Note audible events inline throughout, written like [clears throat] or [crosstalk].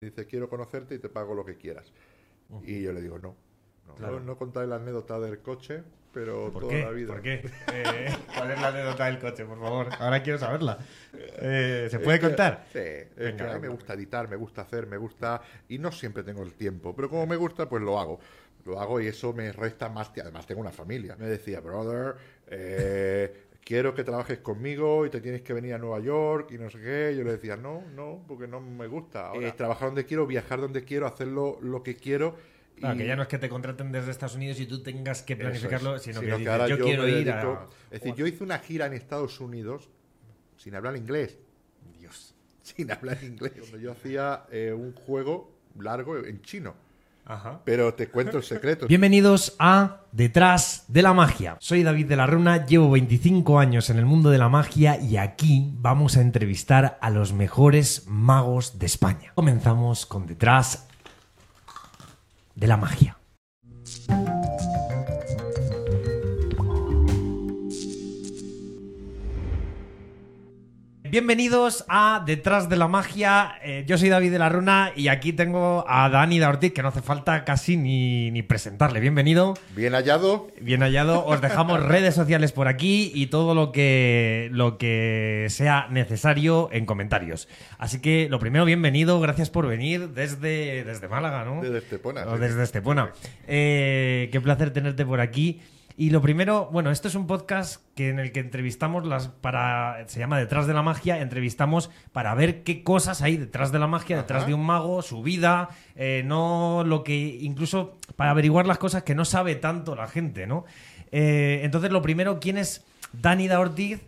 dice, quiero conocerte y te pago lo que quieras. Y yo le digo, no. No, Claro. no, no contáis la anécdota del coche, pero ¿Por toda qué? la vida. ¿Por qué? [laughs] Eh, ¿Cuál es la anécdota del coche, por favor? Ahora quiero saberla. Eh, ¿Se puede Es que- contar? Sí, es que a mí me gusta editar, me gusta hacer, me gusta. Y no siempre tengo el tiempo, pero como me gusta, pues lo hago. Lo hago y eso me resta más. Además, tengo una familia. Me decía, brother, eh, quiero que trabajes conmigo y te tienes que venir a Nueva York y no sé qué. Yo le decía, no, no, porque no me gusta. Eh, trabajar donde quiero, viajar donde quiero, hacerlo lo que quiero. Claro, y- que ya no es que te contraten desde Estados Unidos y tú tengas que planificarlo, es. sino, Sino que, dices, ahora yo, yo quiero ir dedico- a... Es decir, yo hice una gira en Estados Unidos sin hablar inglés. Dios. [laughs] Sin hablar inglés. Donde yo hacía eh, un juego largo en chino. Ajá. Pero te cuento el secreto. Bienvenidos a Detrás de la Magia. Soy David de la Runa, llevo 25 años en el mundo de la magia y aquí vamos a entrevistar a los mejores magos de España. Comenzamos con Detrás de la Magia. Bienvenidos a Detrás de la Magia. Eh, yo soy David de la Runa y aquí tengo a Dani de Ortiz, que no hace falta casi ni, ni presentarle. Bienvenido. Bien hallado. Bien hallado. Os dejamos [laughs] redes sociales por aquí y todo lo que, lo que sea necesario en comentarios. Así que lo primero, bienvenido. Gracias por venir desde, desde Málaga, ¿no? Desde Estepona, O desde Estepona. Eh, qué placer tenerte por aquí. Y lo primero, bueno, esto es un podcast que en el que entrevistamos las para se llama Detrás de la magia, entrevistamos para ver qué cosas hay detrás de la magia, detrás de un mago, su vida, eh, no lo que incluso para averiguar las cosas que no sabe tanto la gente, ¿no? Eh, entonces lo primero, ¿quién es Dani da Ortiz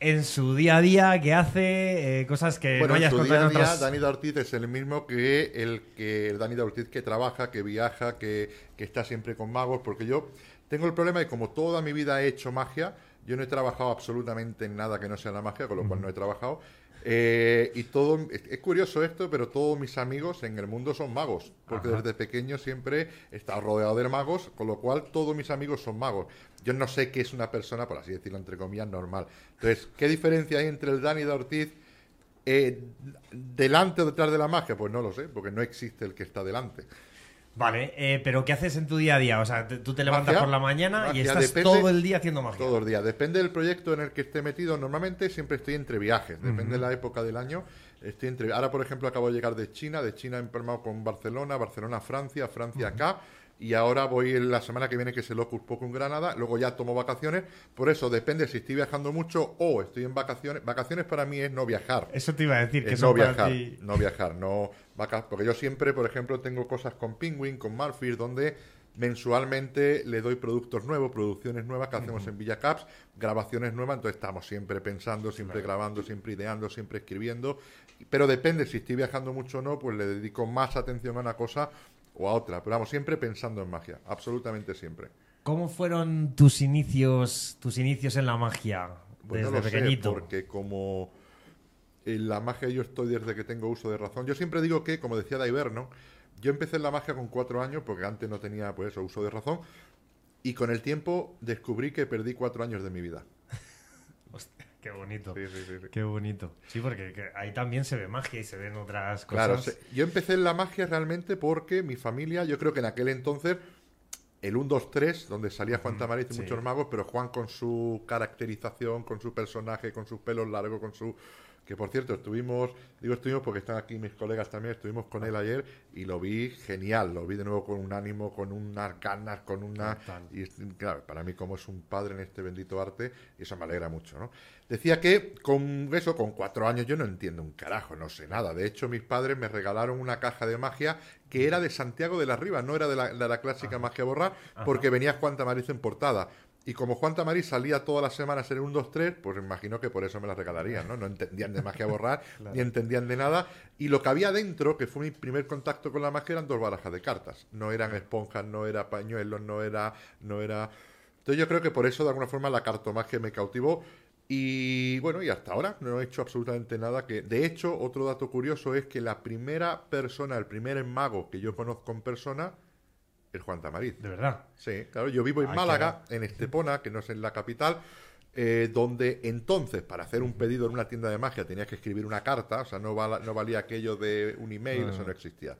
en su día a día? ¿Qué hace? Eh, cosas que Bueno, no en hayas contado día a día, otras- Dani da Ortiz es el mismo que el que el Dani da Ortiz que trabaja, que viaja, que, que está siempre con magos, porque yo tengo el problema de como toda mi vida he hecho magia, yo no he trabajado absolutamente en nada que no sea la magia, con lo cual no he trabajado. Eh, y todo, es, curioso esto, pero todos mis amigos en el mundo son magos, porque Ajá. desde pequeño siempre he estado rodeado de magos, con lo cual todos mis amigos son magos. Yo no sé qué es una persona, por así decirlo, entre comillas, normal. Entonces, ¿qué diferencia hay entre el Dani da Ortiz eh, delante o detrás de la magia? Pues no lo sé, porque no existe el que está delante. Vale, eh, pero ¿qué haces en tu día a día? O sea, te- tú te levantas Magia, por la mañana y estás depende- todo el día haciendo magia. Todos los días. Depende del proyecto en el que esté metido. Normalmente siempre estoy entre viajes. Depende de la época del año. Estoy entre... Ahora, por ejemplo, acabo de llegar de China. De China he empalmado con Barcelona, Barcelona, Francia, Francia acá. Y ahora voy la semana que viene, que es el Ocus Poco en Granada. Luego ya tomo vacaciones. Por eso depende si estoy viajando mucho o estoy en vacaciones. Vacaciones para mí es no viajar. Eso te iba a decir, que Es no viajar, ti- no viajar, no porque yo siempre, por ejemplo, tengo cosas con Penguin, con Marfil, donde mensualmente le doy productos nuevos, producciones nuevas que hacemos en Villa Caps, grabaciones nuevas, entonces estamos siempre pensando, siempre grabando, siempre ideando, siempre escribiendo, pero depende si estoy viajando mucho o no, pues le dedico más atención a una cosa o a otra, pero vamos, siempre pensando en magia, absolutamente siempre. ¿Cómo fueron tus inicios, tus inicios en la magia Pues desde no lo pequeñito? sé, porque como la magia yo estoy desde que tengo uso de razón. Yo siempre digo que, como decía Daiverno, yo empecé en la magia con cuatro años, porque antes no tenía pues eso, uso de razón, y con el tiempo descubrí que perdí cuatro años de mi vida. [laughs] Hostia, qué bonito. Sí, sí, sí. Qué bonito. Sí, porque que ahí también se ve magia y se ven otras Claro, cosas. se- yo empecé en la magia realmente porque mi familia, yo creo que en aquel entonces, el 1, 2, 3, donde salía Juan Tamariz y muchos magos, pero Juan con su caracterización, con su personaje, con sus pelos largos, con su... Que por cierto, estuvimos, digo estuvimos porque están aquí mis colegas también, estuvimos con él ayer y lo vi genial, lo vi de nuevo con un ánimo, con unas ganas, con una... Y claro, para mí como es un padre en este bendito arte, eso me alegra mucho, ¿no? Decía que con eso, con cuatro años, yo no entiendo un carajo, no sé nada. De hecho, mis padres me regalaron una caja de magia que era de Santiago de la Riva, no era de la, de la clásica magia borra, porque venía Juan Tamariz en portada. Y como Juan Tamariz salía todas las semanas en un 2, 3, pues imagino que por eso me la regalarían, ¿no? No entendían de magia borrar, [laughs] ni entendían de nada. Y lo que había dentro, que fue mi primer contacto con la magia, eran dos barajas de cartas. No eran esponjas, no era pañuelos, no era... No era... Entonces yo creo que por eso de alguna forma la cartomagia me cautivó y bueno, y hasta ahora no he hecho absolutamente nada que... De hecho, otro dato curioso es que la primera persona, el primer mago que yo conozco en persona es Juan Tamariz. De verdad. Sí, claro, yo vivo en Ah, Málaga, en Estepona, que no es en la capital, eh, donde entonces para hacer un pedido en una tienda de magia tenías que escribir una carta, o sea, no, no valía aquello de un email, eso no existía.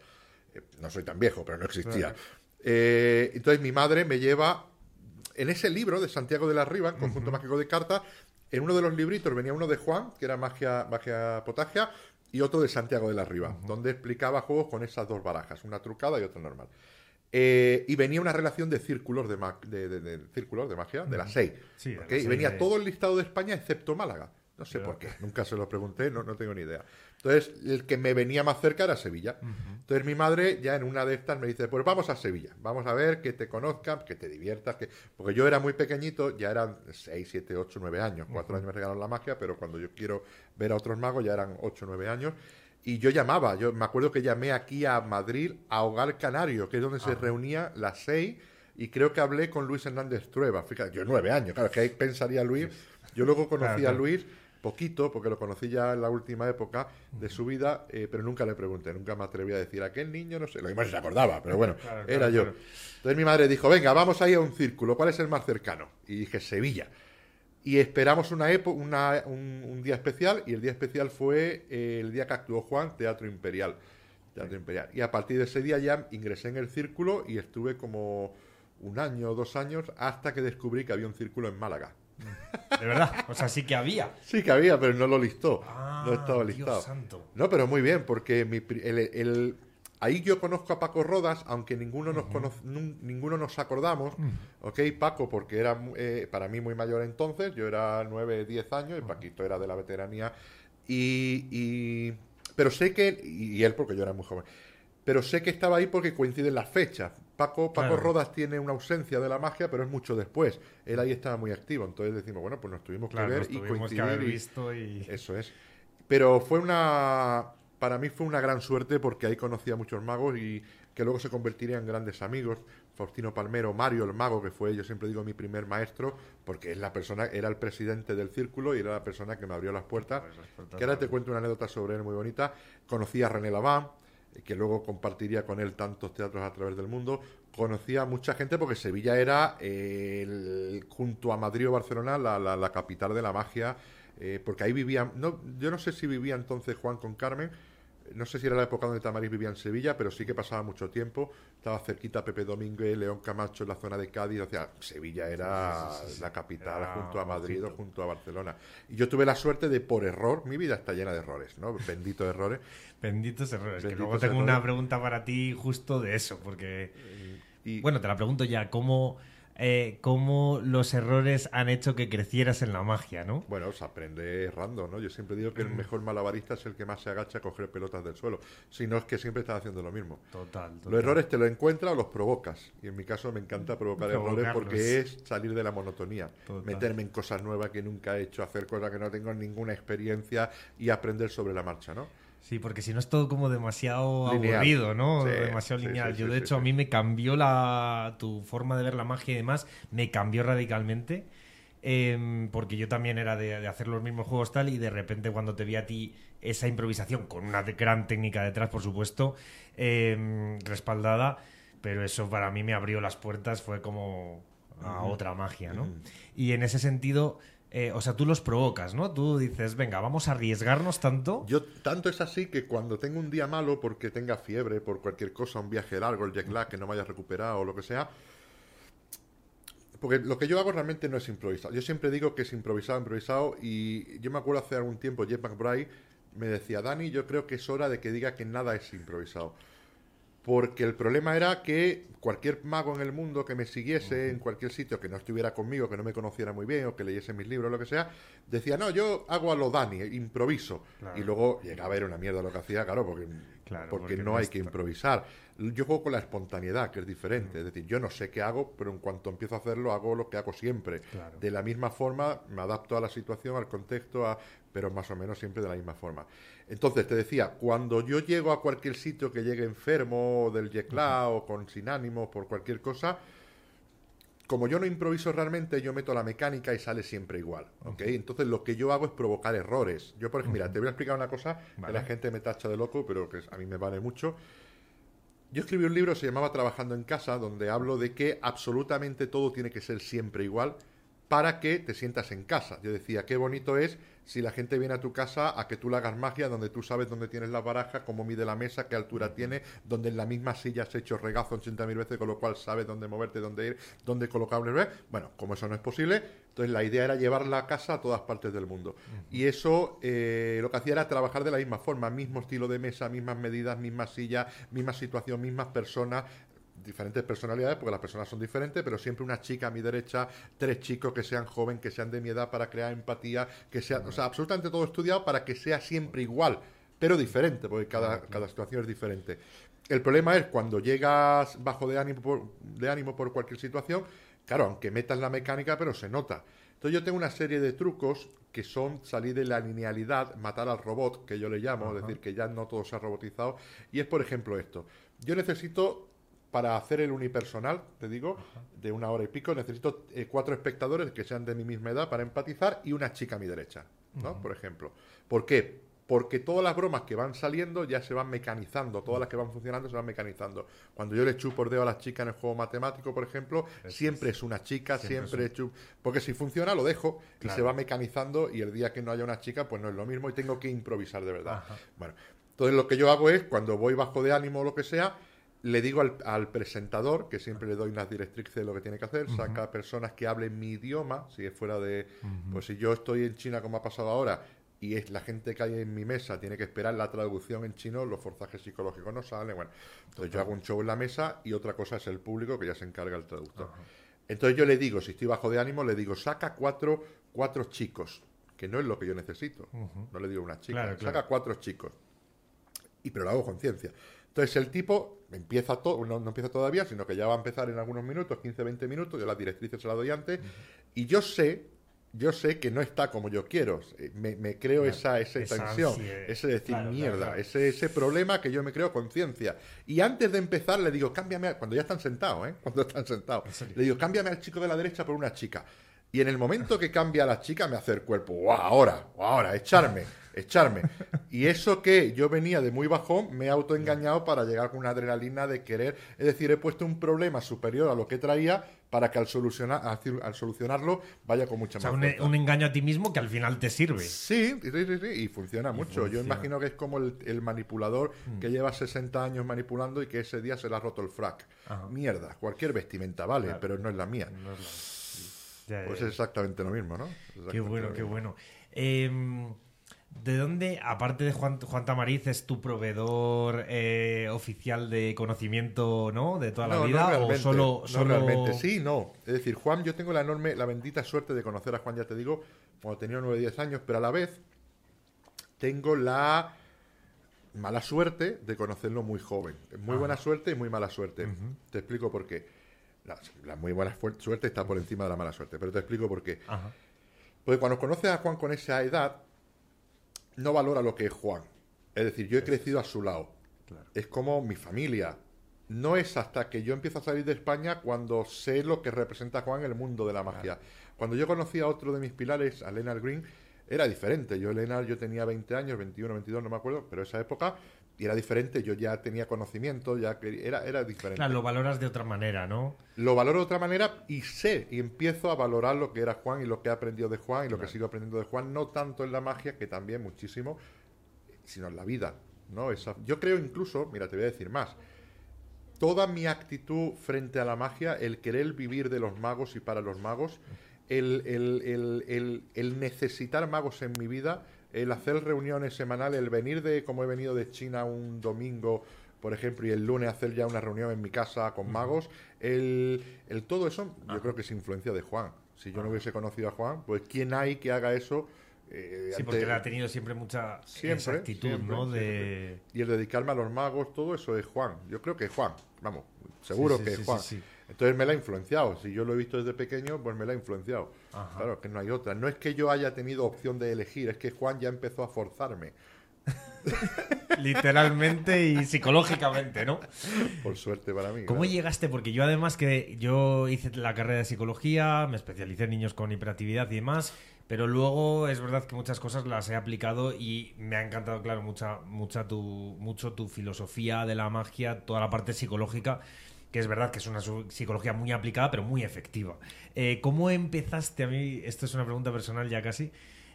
Eh, no soy tan viejo, pero no existía. Eh, entonces mi madre me lleva en ese libro de Santiago de la Riva, Conjunto Mágico de Cartas, en uno de los libritos venía uno de Juan, que era magia, magia potagia, y otro de Santiago de la Riva, donde explicaba juegos con esas dos barajas, una trucada y otra normal. Eh, y venía una relación de círculos de, de, círculos de magia, de las seis. y venía todo el listado de España excepto Málaga. No sé por qué, nunca se lo pregunté, no, no tengo ni idea. Entonces, el que me venía más cerca era Sevilla. Entonces, mi madre ya en una de estas me dice, pues vamos a Sevilla, vamos a ver, que te conozcan, que te diviertas, que... porque yo era muy pequeñito, ya eran 6, 7, 8, 9 años, 4 años me regalaron la magia, pero cuando yo quiero ver a otros magos ya eran 8, 9 años. Y yo llamaba, yo me acuerdo que llamé aquí a Madrid a Hogar Canario, que es donde se reunía las seis, y creo que hablé con Luis Hernández Trueba. Fíjate, yo nueve años, claro, que ahí pensaría Luis. Yo luego conocí a Luis poquito, porque lo conocí ya en la última época de su vida, eh, pero nunca le pregunté, nunca me atreví a decir, aquel niño no sé, lo mismo se acordaba, pero bueno, era yo. Entonces mi madre dijo, venga, vamos a ir a un círculo, ¿cuál es el más cercano? Y dije, Sevilla. Y esperamos una, una un, día especial y el día especial fue eh, el día que actuó Juan, Teatro Imperial. Teatro Imperial. Y a partir de ese día ya ingresé en el círculo y estuve como un año o dos años hasta que descubrí que había un círculo en Málaga. De verdad, o sea, sí que había. [laughs] Sí que había, pero no lo listó. no estaba listado. No, pero muy bien, porque mi, el, Ahí yo conozco a Paco Rodas, aunque ninguno nos, ninguno nos acordamos, ¿ok? Paco, porque era eh, para mí muy mayor entonces, yo era 9, 10 años y Paquito era de la veteranía. Y, pero sé que, y él porque yo era muy joven, pero sé que estaba ahí porque coinciden las fechas. Paco, Paco Rodas tiene una ausencia de la magia, pero es mucho después. Él ahí estaba muy activo, entonces decimos, bueno, pues nos tuvimos que ver y coincidir. visto y... Eso es. Pero fue una para mí fue una gran suerte porque ahí conocí a muchos magos y que luego se convertirían en grandes amigos. Faustino Palmero, Mario el mago, que fue, yo siempre digo, mi primer maestro, porque es la persona, era el presidente del círculo y era la persona que me abrió las puertas. Que ahora te cuento una anécdota sobre él muy bonita. Conocí a René Laván, que luego compartiría con él tantos teatros a través del mundo. Conocí a mucha gente porque Sevilla era, junto a Madrid o Barcelona, la, capital de la magia. Eh, porque ahí vivía, no, yo no sé si vivía entonces Juan con Carmen, no sé si era la época donde Tamariz vivía en Sevilla, pero sí que pasaba mucho tiempo. Estaba cerquita Pepe Domínguez, León Camacho en la zona de Cádiz. O sea, Sevilla era la capital junto a Madrid o junto a Barcelona. Y yo tuve la suerte de, por error, mi vida está llena de errores, ¿no? Benditos errores. Benditos errores. que luego tengo una pregunta para ti justo de eso, porque... Y, bueno, te la pregunto ya, ¿cómo eh, cómo los errores han hecho que crecieras en la magia, ¿no? Bueno, se aprende errando, ¿no? Yo siempre digo que el mm. mejor malabarista es el que más se agacha a coger pelotas del suelo. Si no es que siempre estás haciendo lo mismo. Total, Los errores te los encuentras o los provocas. Y en mi caso me encanta provocar errores porque es salir de la monotonía. Meterme en cosas nuevas que nunca he hecho, hacer cosas que no tengo ninguna experiencia y aprender sobre la marcha, ¿no? Sí, porque si no es todo como demasiado aburrido, ¿no? demasiado lineal. Yo, de hecho, a mí me cambió la, tu forma de ver la magia y demás, me cambió radicalmente. Em, porque yo también era de, hacer los mismos juegos tal y de repente cuando te vi a ti esa improvisación con una gran técnica detrás por supuesto em, respaldada pero eso para mí me abrió las puertas fue como a otra magia no y en ese sentido eh, o sea, tú los provocas, ¿no? Tú dices, venga, vamos a arriesgarnos tanto. Yo, tanto es así que cuando tengo un día malo porque tenga fiebre, por cualquier cosa, un viaje largo, el jet lag, que no me haya recuperado o lo que sea. Porque lo que yo hago realmente no es improvisado. Yo siempre digo que es improvisado, improvisado. Y yo me acuerdo hace algún tiempo, Jeff McBride me decía, Dani, yo creo que es hora de que diga que nada es improvisado porque el problema era que cualquier mago en el mundo que me siguiese en cualquier sitio, que no estuviera conmigo, que no me conociera muy bien o que leyese mis libros, lo que sea, decía, no, yo hago a lo Dani, improviso. Y luego llegaba a ver una mierda lo que hacía, claro, porque, porque, no hay que improvisar. Yo juego con la espontaneidad, que es diferente. Es decir, yo no sé qué hago, pero en cuanto empiezo a hacerlo, hago lo que hago siempre. De la misma forma, me adapto a la situación, al contexto, a, pero más o menos siempre de la misma forma. Entonces, te decía, cuando yo llego a cualquier sitio que llegue enfermo del yecla o con sin ánimo por cualquier cosa, como yo no improviso realmente, yo meto la mecánica y sale siempre igual, ¿ok? Entonces lo que yo hago es provocar errores. Yo, por ejemplo, mira, te voy a explicar una cosa que la gente me tacha de loco, pero que a mí me vale mucho. Yo escribí un libro, se llamaba Trabajando en casa, donde hablo de que absolutamente todo tiene que ser siempre igual para que te sientas en casa. Yo decía, qué bonito es si la gente viene a tu casa a que tú le hagas magia, donde tú sabes dónde tienes la baraja, cómo mide la mesa, qué altura tiene, donde en la misma silla has hecho regazo 80.000 veces, con lo cual sabes dónde moverte, dónde ir, dónde colocar un Bueno, como eso no es posible, entonces la idea era llevarla a casa a todas partes del mundo. Y eso eh, lo que hacía era trabajar de la misma forma, mismo estilo de mesa, mismas medidas, misma silla, misma situación, mismas personas, diferentes personalidades, porque las personas son diferentes, pero siempre una chica a mi derecha, tres chicos que sean jóvenes, que sean de mi edad para crear empatía, que sea, o sea, absolutamente todo estudiado para que sea siempre igual, pero diferente, porque cada, cada situación es diferente. El problema es cuando llegas bajo de ánimo, por, de ánimo por cualquier situación, claro, aunque metas la mecánica, pero se nota. Entonces yo tengo una serie de trucos que son salir de la linealidad, matar al robot, que yo le llamo, es decir, que ya no todo se ha robotizado, y es por ejemplo esto. Yo necesito para hacer el unipersonal, te digo, de una hora y pico, necesito eh, cuatro espectadores que sean de mi misma edad para empatizar y una chica a mi derecha, ¿no? Por ejemplo. ¿Por qué? Porque todas las bromas que van saliendo ya se van mecanizando, todas las que van funcionando se van mecanizando. Cuando yo le chupo por dedo a las chicas en el juego matemático, por ejemplo, siempre es una chica, siempre, siempre Porque si funciona, lo dejo y se va mecanizando y el día que no haya una chica, pues no es lo mismo y tengo que improvisar de verdad. Bueno, entonces lo que yo hago es, cuando voy bajo de ánimo o lo que sea, le digo al, presentador, que siempre le doy unas directrices de lo que tiene que hacer, saca personas que hablen mi idioma, si es fuera de... Pues si yo estoy en China como ha pasado ahora, y es la gente que hay en mi mesa tiene que esperar la traducción en chino, los forzajes psicológicos no salen, bueno, entonces yo hago un show en la mesa y otra cosa es el público que ya se encarga el traductor. Entonces yo le digo, si estoy bajo de ánimo, le digo, saca cuatro, cuatro chicos, que no es lo que yo necesito, no le digo una chica, saca cuatro chicos. Y pero lo hago con ciencia. Entonces el tipo empieza todo, no, empieza todavía, sino que ya va a empezar en algunos minutos, 15, 20 minutos, yo las directrices se las doy antes, y yo sé, yo sé que no está como yo quiero, me, creo esa, esa, tensión, ese decir mierda, Ese, ese problema que yo me creo conciencia. Y antes de empezar le digo, cámbiame, cuando ya están sentados, ¿eh? [laughs] cuando están sentados, le digo, cámbiame al chico de la derecha por una chica. Y en el momento que cambia a la chica me hace el cuerpo, ¡Wow, ahora, ahora, echarme [laughs] echarme. Y eso que yo venía de muy bajón, me he autoengañado para llegar con una adrenalina de querer. Es decir, he puesto un problema superior a lo que traía para que al, solucionar, al solucionarlo vaya con mucha o sea, un, engaño a ti mismo que al final te sirve. Sí, sí, sí, y funciona mucho. Yo imagino que es como el, manipulador mm. que lleva 60 años manipulando y que ese día se le ha roto el frac. Mierda, cualquier vestimenta vale, pero no es la mía. pues es exactamente lo mismo, ¿no? Qué bueno, qué bueno. Eh, ¿De dónde, aparte de Juan, Juan Tamariz, es tu proveedor eh, oficial de conocimiento, ¿no? De toda la vida, o solo, No realmente, sí, no. Es decir, Juan, yo tengo la enorme, la bendita suerte de conocer a Juan, ya te digo, cuando tenía 9 o 10 años, pero a la vez tengo la mala suerte de conocerlo muy joven. Muy buena suerte y muy mala suerte. Te explico por qué. La, muy buena suerte está por encima de la mala suerte, pero te explico por qué. Porque cuando conoces a Juan con esa edad, no valora lo que es Juan. Es decir, yo he crecido a su lado. Es como mi familia. No es hasta que yo empiezo a salir de España cuando sé lo que representa Juan en el mundo de la magia. Cuando yo conocí a otro de mis pilares, a Leonard Green, era diferente. Yo, Leonard, yo tenía 20 años, 21, 22, no me acuerdo, pero esa época y era diferente, yo ya tenía conocimiento, ya que era, era diferente. Claro, lo valoras de otra manera, ¿no? Lo valoro de otra manera y sé, y empiezo a valorar lo que era Juan y lo que he aprendido de Juan y lo que sigo aprendiendo de Juan, no tanto en la magia, que también muchísimo, sino en la vida, ¿no? Esa, yo creo incluso, mira, te voy a decir más, toda mi actitud frente a la magia, el querer vivir de los magos y para los magos, el, el, el necesitar magos en mi vida, el hacer reuniones semanales, el venir de, como he venido de China un domingo, por ejemplo, y el lunes hacer ya una reunión en mi casa con magos, el, el todo eso yo creo que es influencia de Juan. Si yo no hubiese conocido a Juan, pues ¿quién hay que haga eso? Eh, sí, porque él ha tenido siempre mucha actitud, ¿no? De... Y el dedicarme a los magos, todo eso es Juan. Yo creo que es Juan, vamos, seguro que es Juan. Entonces me la ha influenciado. Si yo lo he visto desde pequeño, pues me la ha influenciado. Claro, que no hay otra. No es que yo haya tenido opción de elegir, es que Juan ya empezó a forzarme. [laughs] Literalmente y psicológicamente, ¿no? Por suerte para mí. ¿Cómo llegaste? Porque yo además que yo hice la carrera de psicología, me especialicé en niños con hiperactividad y demás, pero luego es verdad que muchas cosas las he aplicado y me ha encantado, claro, mucha, mucha tu, mucho tu filosofía de la magia, toda la parte psicológica que es verdad que es una psicología muy aplicada, pero muy efectiva. Eh, ¿Cómo empezaste, a mí, esto es una pregunta personal ya casi,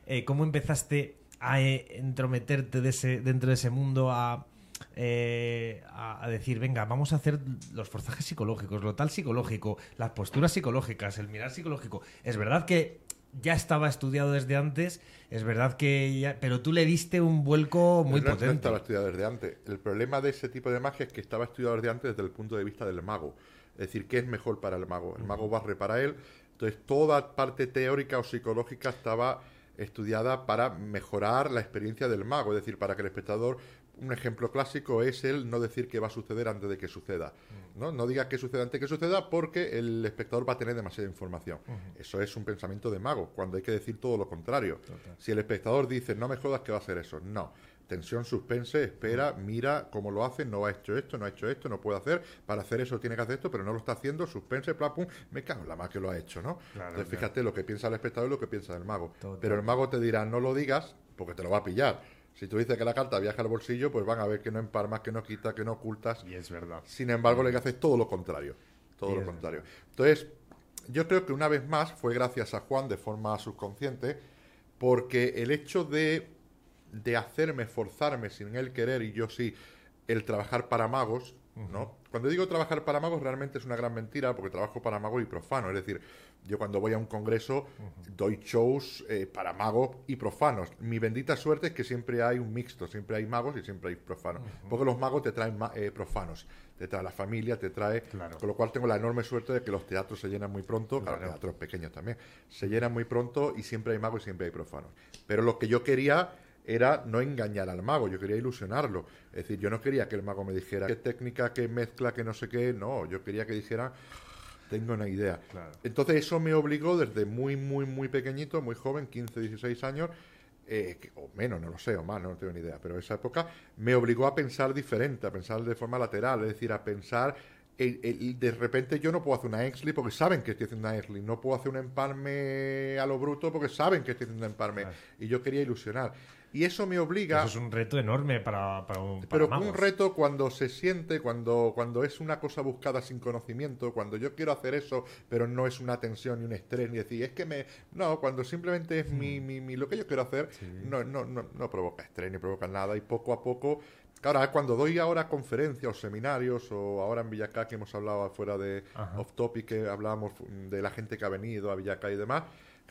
eh, ¿cómo empezaste a entrometerte de ese, dentro de ese mundo, a, decir, venga, vamos a hacer los forzajes psicológicos, lo tal psicológico, las posturas psicológicas, el mirar psicológico? Es verdad que ya estaba estudiado desde antes, es verdad que ya, pero tú le diste un vuelco muy potente. No estaba estudiado desde antes. El problema de ese tipo de magia es que estaba estudiado desde antes desde el punto de vista del mago. Es decir, ¿qué es mejor para el mago? El mago barre para él. Entonces, toda parte teórica o psicológica estaba estudiada para mejorar la experiencia del mago, es decir, para que el espectador un ejemplo clásico es el no decir que va a suceder antes de que suceda. ¿no? no diga que suceda antes de que suceda porque el espectador va a tener demasiada información. Eso es un pensamiento de mago, cuando hay que decir todo lo contrario. Si el espectador dice, no me jodas que va a ser eso, no. Tensión, suspense, espera, mira cómo lo hace, no ha hecho esto, no ha hecho esto, no puede hacer, para hacer eso tiene que hacer esto, pero no lo está haciendo, suspense, pum, me cago en la más que lo ha hecho, ¿no? Entonces fíjate lo que piensa el espectador y lo que piensa el mago. Pero el mago te dirá, no lo digas porque te lo va a pillar si tú dices que la carta viaja al bolsillo, pues van a ver que no empalmas, que no quita, que no ocultas. Y es verdad. Sin embargo, le que haces todo lo contrario. Todo lo contrario. Entonces, yo creo que una vez más fue gracias a Juan de forma subconsciente, porque el hecho de, de hacerme, forzarme sin él querer y yo sí, el trabajar para magos, ¿no? Cuando digo trabajar para magos realmente es una gran mentira porque trabajo para magos y profanos, es decir, yo cuando voy a un congreso doy shows eh, para magos y profanos. Mi bendita suerte es que siempre hay un mixto, siempre hay magos y siempre hay profanos. Porque los magos te traen eh, profanos, te trae la familia, te trae... Con lo cual tengo la enorme suerte de que los teatros se llenan muy pronto, claro, teatros pequeños también, se llenan muy pronto y siempre hay magos y siempre hay profanos. Pero lo que yo quería era no engañar al mago, yo quería ilusionarlo. Es decir, yo no quería que el mago me dijera qué técnica, qué mezcla, qué no sé qué, no, yo quería que dijera tengo una idea. Entonces eso me obligó desde muy, muy, muy pequeñito, muy joven, 15, 16 años, eh, o menos, no lo sé, o más, no, tengo ni idea, pero esa época me obligó a pensar diferente, a pensar de forma lateral, es decir, a pensar de repente yo no puedo hacer una Exley porque saben que estoy haciendo una Exley. No puedo hacer un empalme a lo bruto porque saben que estoy haciendo un empalme. Y yo quería ilusionar. Y eso me obliga. Eso es un reto enorme para, para, un, Pero un reto cuando se siente, cuando, cuando es una cosa buscada sin conocimiento, cuando yo quiero hacer eso, pero no es una tensión ni un estrés, ni decir, es que me. No, cuando simplemente es mi, hmm. mi, mi, lo que yo quiero hacer, no, no, no, no provoca estrés ni provoca nada. Y poco a poco Claro, cuando doy ahora conferencias o seminarios, o ahora en Villacá que hemos hablado afuera de Off Topic, que hablábamos de la gente que ha venido a Villacá y demás,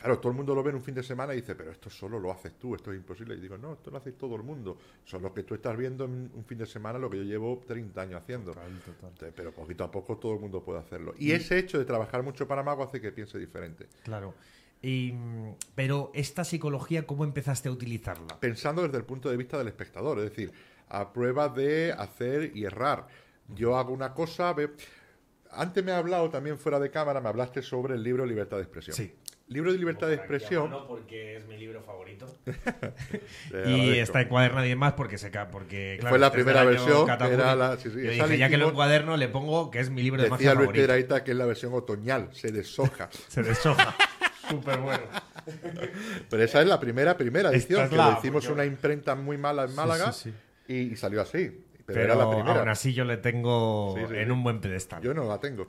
Claro, todo el mundo lo ve en un fin de semana y dice, pero esto solo lo haces tú, esto es imposible. Y digo, no, esto lo hace todo el mundo. Solo que tú estás viendo en un fin de semana lo que yo llevo 30 años haciendo. Pero poquito a poco todo el mundo puede hacerlo. Y, ese hecho de trabajar mucho para Mago hace que piense diferente. Claro. pero esta psicología, ¿cómo empezaste a utilizarla? Pensando desde el punto de vista del espectador, es decir, a prueba de hacer y errar. Yo hago una cosa... Antes me ha hablado también fuera de cámara, me hablaste sobre el libro Libertad de Expresión. Sí libro de libertad de expresión. No, porque es mi libro favorito. [laughs] [laughs] y está en cuaderno y más porque se porque fue la primera versión. Era la, sí, sí, Yo dije, ya que lo encuaderno le pongo que es mi libro de magia favorito. Decía Luis que es la versión otoñal, se deshoja. [laughs] se deshoja. Súper bueno. Pero esa es la primera, primera edición, que le hicimos una imprenta muy mala en Málaga y, salió así. Pero, era la primera. aún así yo le tengo en un buen pedestal. Yo no la tengo.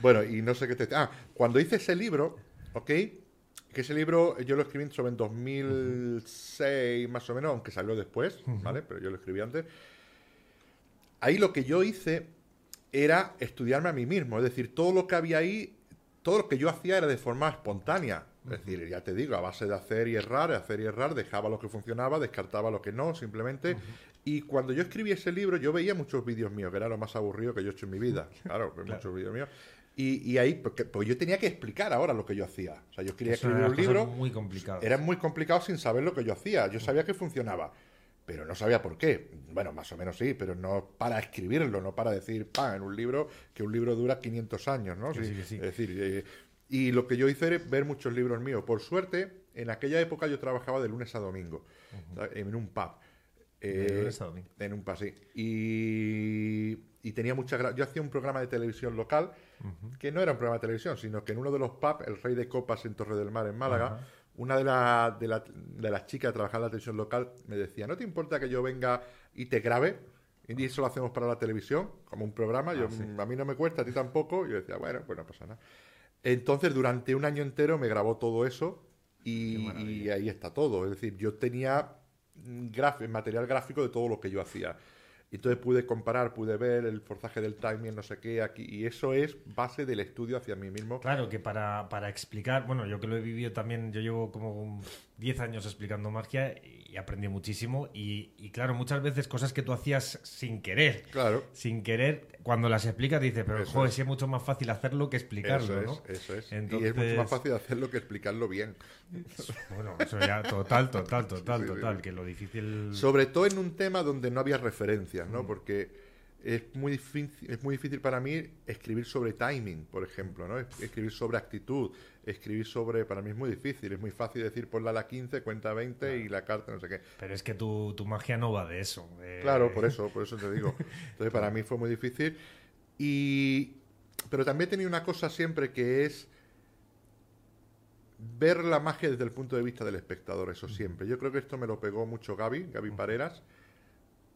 bueno, y no sé qué te... Ah, cuando hice ese libro, ¿Ok? Que ese libro yo lo escribí sobre en 2006, más o menos, aunque salió después, ¿vale? Pero yo lo escribí antes. Ahí lo que yo hice era estudiarme a mí mismo. Es decir, todo lo que había ahí, todo lo que yo hacía era de forma espontánea. Es decir, ya te digo, a base de hacer y errar, hacer y errar, dejaba lo que funcionaba, descartaba lo que no, simplemente. Y cuando yo escribí ese libro, yo veía muchos vídeos míos, que era lo más aburrido que yo he hecho en mi vida. [laughs] Claro, muchos vídeos míos. Y, ahí, porque, yo tenía que explicar ahora lo que yo hacía. O sea, yo quería escribir un libro. muy complicado. Era muy complicado sin saber lo que yo hacía. Yo sabía que funcionaba, pero no sabía por qué. Bueno, más o menos sí, pero no para escribirlo, no para decir, pa, en un libro, que un libro dura 500 años, ¿no? Sí, sí, Es decir, eh, y lo que yo hice era ver muchos libros míos. Por suerte, en aquella época yo trabajaba de lunes a domingo, en un pub. Eh, en un pub, sí. Y y tenía mucha yo hacía un programa de televisión local que no era un programa de televisión sino que en uno de los pubs el Rey de Copas en Torre del Mar en Málaga una de, la, de, la, de, las chicas que trabajaba en la televisión local me decía no te importa que yo venga y te grabe Y eso lo hacemos para la televisión, como un programa. Ah, yo, sí. A mí no me cuesta, a ti tampoco. Yo decía, bueno, pues no pasa nada. Entonces, durante un año entero me grabó todo eso y, y ahí está todo. Es decir, yo tenía mm, material gráfico de todo lo que yo hacía. Entonces pude comparar, pude ver el forzaje del timing, no sé qué, aquí. Y eso es base del estudio hacia mí mismo. Claro, que para, para explicar, bueno, yo que lo he vivido también, yo llevo como 10 años explicando magia y aprendí muchísimo. Y, y claro, muchas veces cosas que tú hacías sin querer, Claro. sin querer, cuando las explicas dices, pero Eso joder, es. si es mucho más fácil hacerlo que explicarlo, Eso es, ¿no? eso es. Y Entonces- es mucho más fácil hacerlo que explicarlo bien. [laughs] Bueno, eso ya, total, total, total, Sí, sí, total, sí. que lo difícil... Sobre todo en un tema donde no había referencias, Mm. ¿no? Porque es muy difícil, es muy difícil para mí escribir sobre timing, por ejemplo, ¿no? Es- Escribir sobre actitud, escribir sobre... Para mí es muy difícil, es muy fácil decir ponla a la 15, cuenta 20 y la carta no sé qué. Pero es que tu, tu magia no va de eso. Claro, por [laughs] eso, por eso te digo. Entonces para mí fue muy difícil. Y... Pero también he tenido una cosa siempre que es ver la magia desde el punto de vista del espectador, eso siempre. Yo creo que esto me lo pegó mucho Gaby, Gaby Pareras.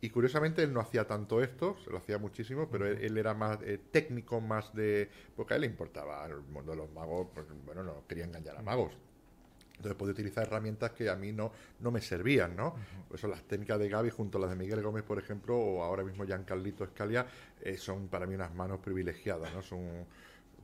Y curiosamente él no hacía tanto esto, se lo hacía muchísimo, pero él, él era más eh, técnico, más de... Porque a él le importaba el mundo de los magos, pues bueno, no quería engañar a magos. Entonces podía utilizar herramientas que a mí no, no me servían, ¿no? Por eso las técnicas de Gaby junto a las de Miguel Gómez, por ejemplo, o ahora mismo Giancarlito Escalia, eh, son para mí unas manos privilegiadas, ¿no? Son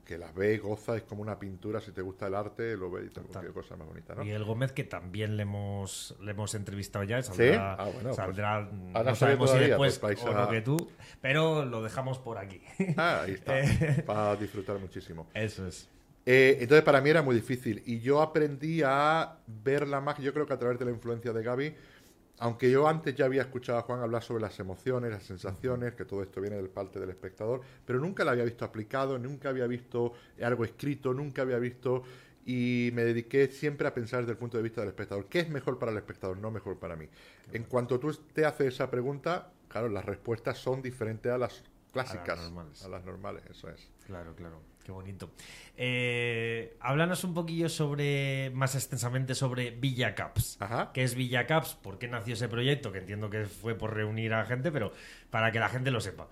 que las ves, gozas, es como una pintura, si te gusta el arte, lo ves y tal, qué cosa más bonita, ¿no? Miguel Gómez, que también le hemos, le hemos entrevistado ya, ¿Sí? saldrá, Ah, bueno, pues, saldrá ahora no sabemos si después pues vais o a- no que tú, pero lo dejamos por aquí. Ah, ahí está, [laughs] Eh. para disfrutar muchísimo. Eso es. Eh, entonces para mí era muy difícil y yo aprendí a ver la magia, yo creo que a través de la influencia de Gaby, aunque yo antes ya había escuchado a Juan hablar sobre las emociones, las sensaciones, que todo esto viene del parte del espectador, pero nunca lo había visto aplicado, nunca había visto algo escrito, nunca había visto y me dediqué siempre a pensar desde el punto de vista del espectador. ¿Qué es mejor para el espectador? No mejor para mí. En cuanto tú te haces esa pregunta, claro, las respuestas son diferentes a las clásicas, normales. a las normales, eso es. Claro, claro. Qué bonito. Eh, háblanos un poquillo sobre, más extensamente sobre Villa Caps. Ajá. ¿Qué es Villa Caps? ¿Por qué nació ese proyecto? Que entiendo que fue por reunir a gente, pero para que la gente lo sepa.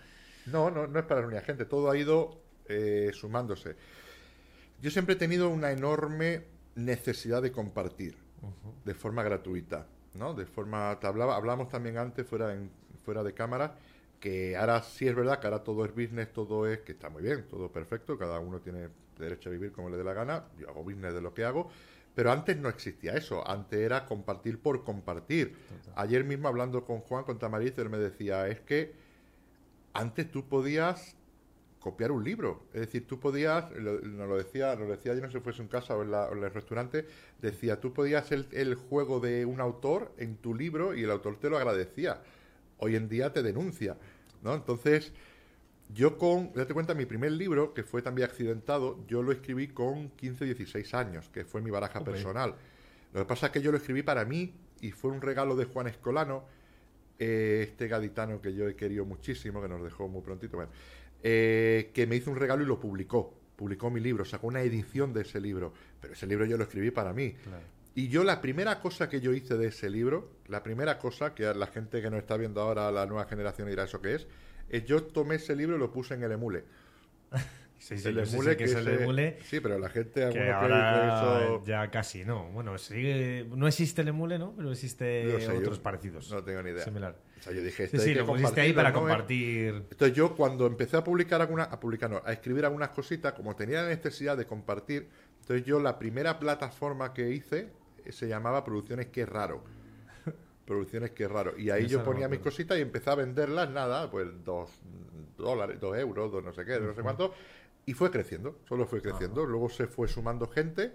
No, no, no es para reunir a gente, todo ha ido eh, sumándose. Yo siempre he tenido una enorme necesidad de compartir de forma gratuita, ¿no? De forma, te hablaba, hablamos también antes fuera, en, fuera de cámara, que ahora sí es verdad que ahora todo es business, todo es, que está muy bien, todo perfecto, cada uno tiene derecho a vivir como le dé la gana, yo hago business de lo que hago, pero antes no existía eso, antes era compartir por compartir. Ayer mismo hablando con Juan, con Tamariz, él me decía, es que antes tú podías copiar un libro. Es decir, tú podías, lo- nos lo decía, nos lo decía yo no sé si fuese en casa o en, la- o en el restaurante, decía, tú podías el, el juego de un autor en tu libro y el autor te lo agradecía. Hoy en día te denuncia, ¿no? Entonces, yo con, date cuenta, mi primer libro, que fue también accidentado, yo lo escribí con 15, 16 años, que fue mi baraja personal. Lo que pasa es que yo lo escribí para mí y fue un regalo de Juan Escolano, eh, este gaditano que yo he querido muchísimo, que nos dejó muy prontito, bueno, eh, que me hizo un regalo y lo publicó. Publicó mi libro, sacó una edición de ese libro, pero ese libro yo lo escribí para mí. Y yo la primera cosa que yo hice de ese libro, la primera cosa que la gente que nos está viendo ahora, la nueva generación dirá eso que es, es yo tomé ese libro y lo puse en el emule. [laughs] Sí, sí, el sí emule que es el ese- emule. Sí, pero la gente, Que que ahora eso... ya casi no. Bueno, sigue, no existe el emule, ¿no? Pero existe No sé, otros parecidos. No tengo ni idea. Similar. O sea, yo dije, Sí, esto sí, que lo pusiste ahí para ¿no? compartir. Entonces yo cuando empecé a publicar algunas, a publicar no, a escribir algunas cositas, como tenía la necesidad de compartir, entonces yo la primera plataforma que hice se llamaba Producciones Que Raro. [laughs] Producciones Que Raro. Y ahí Esa yo ponía mis cositas y empecé a venderlas, nada, pues dos dólares, dos euros, dos no sé qué, no sé cuánto. Y fue creciendo, solo fue creciendo. Luego se fue sumando gente.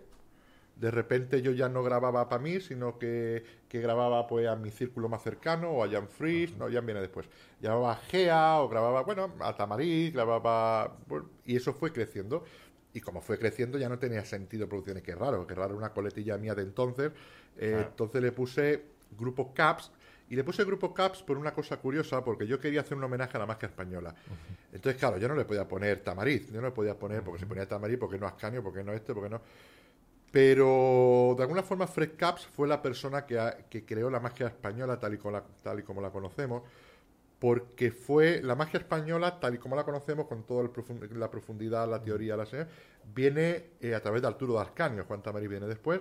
De repente yo ya no grababa para mí, sino que, que grababa pues a mi círculo más cercano, o a Jan Fries, no, Jan viene después. Llamaba a Gea, o grababa, bueno, a Tamariz, grababa... bueno, y eso fue creciendo. Y como fue creciendo ya no tenía sentido producciones que raro, que raro una coletilla mía de entonces. Eh, Claro. Entonces le puse grupo Caps, y le puse grupo Caps por una cosa curiosa, porque yo quería hacer un homenaje a la magia española. Entonces, claro, yo no le podía poner Tamariz, yo no le podía poner, porque si ponía Tamariz, ¿por qué no Ascanio? ¿Por qué no este? ¿Por qué no...? Pero de alguna forma Fred Caps fue la persona que, que creó la magia española tal y, como la, tal y como la conocemos. Porque fue la magia española, tal y como la conocemos, con toda la profundidad, la teoría, la viene eh, a través de Arturo de Ascanio. Juan Tamari viene después.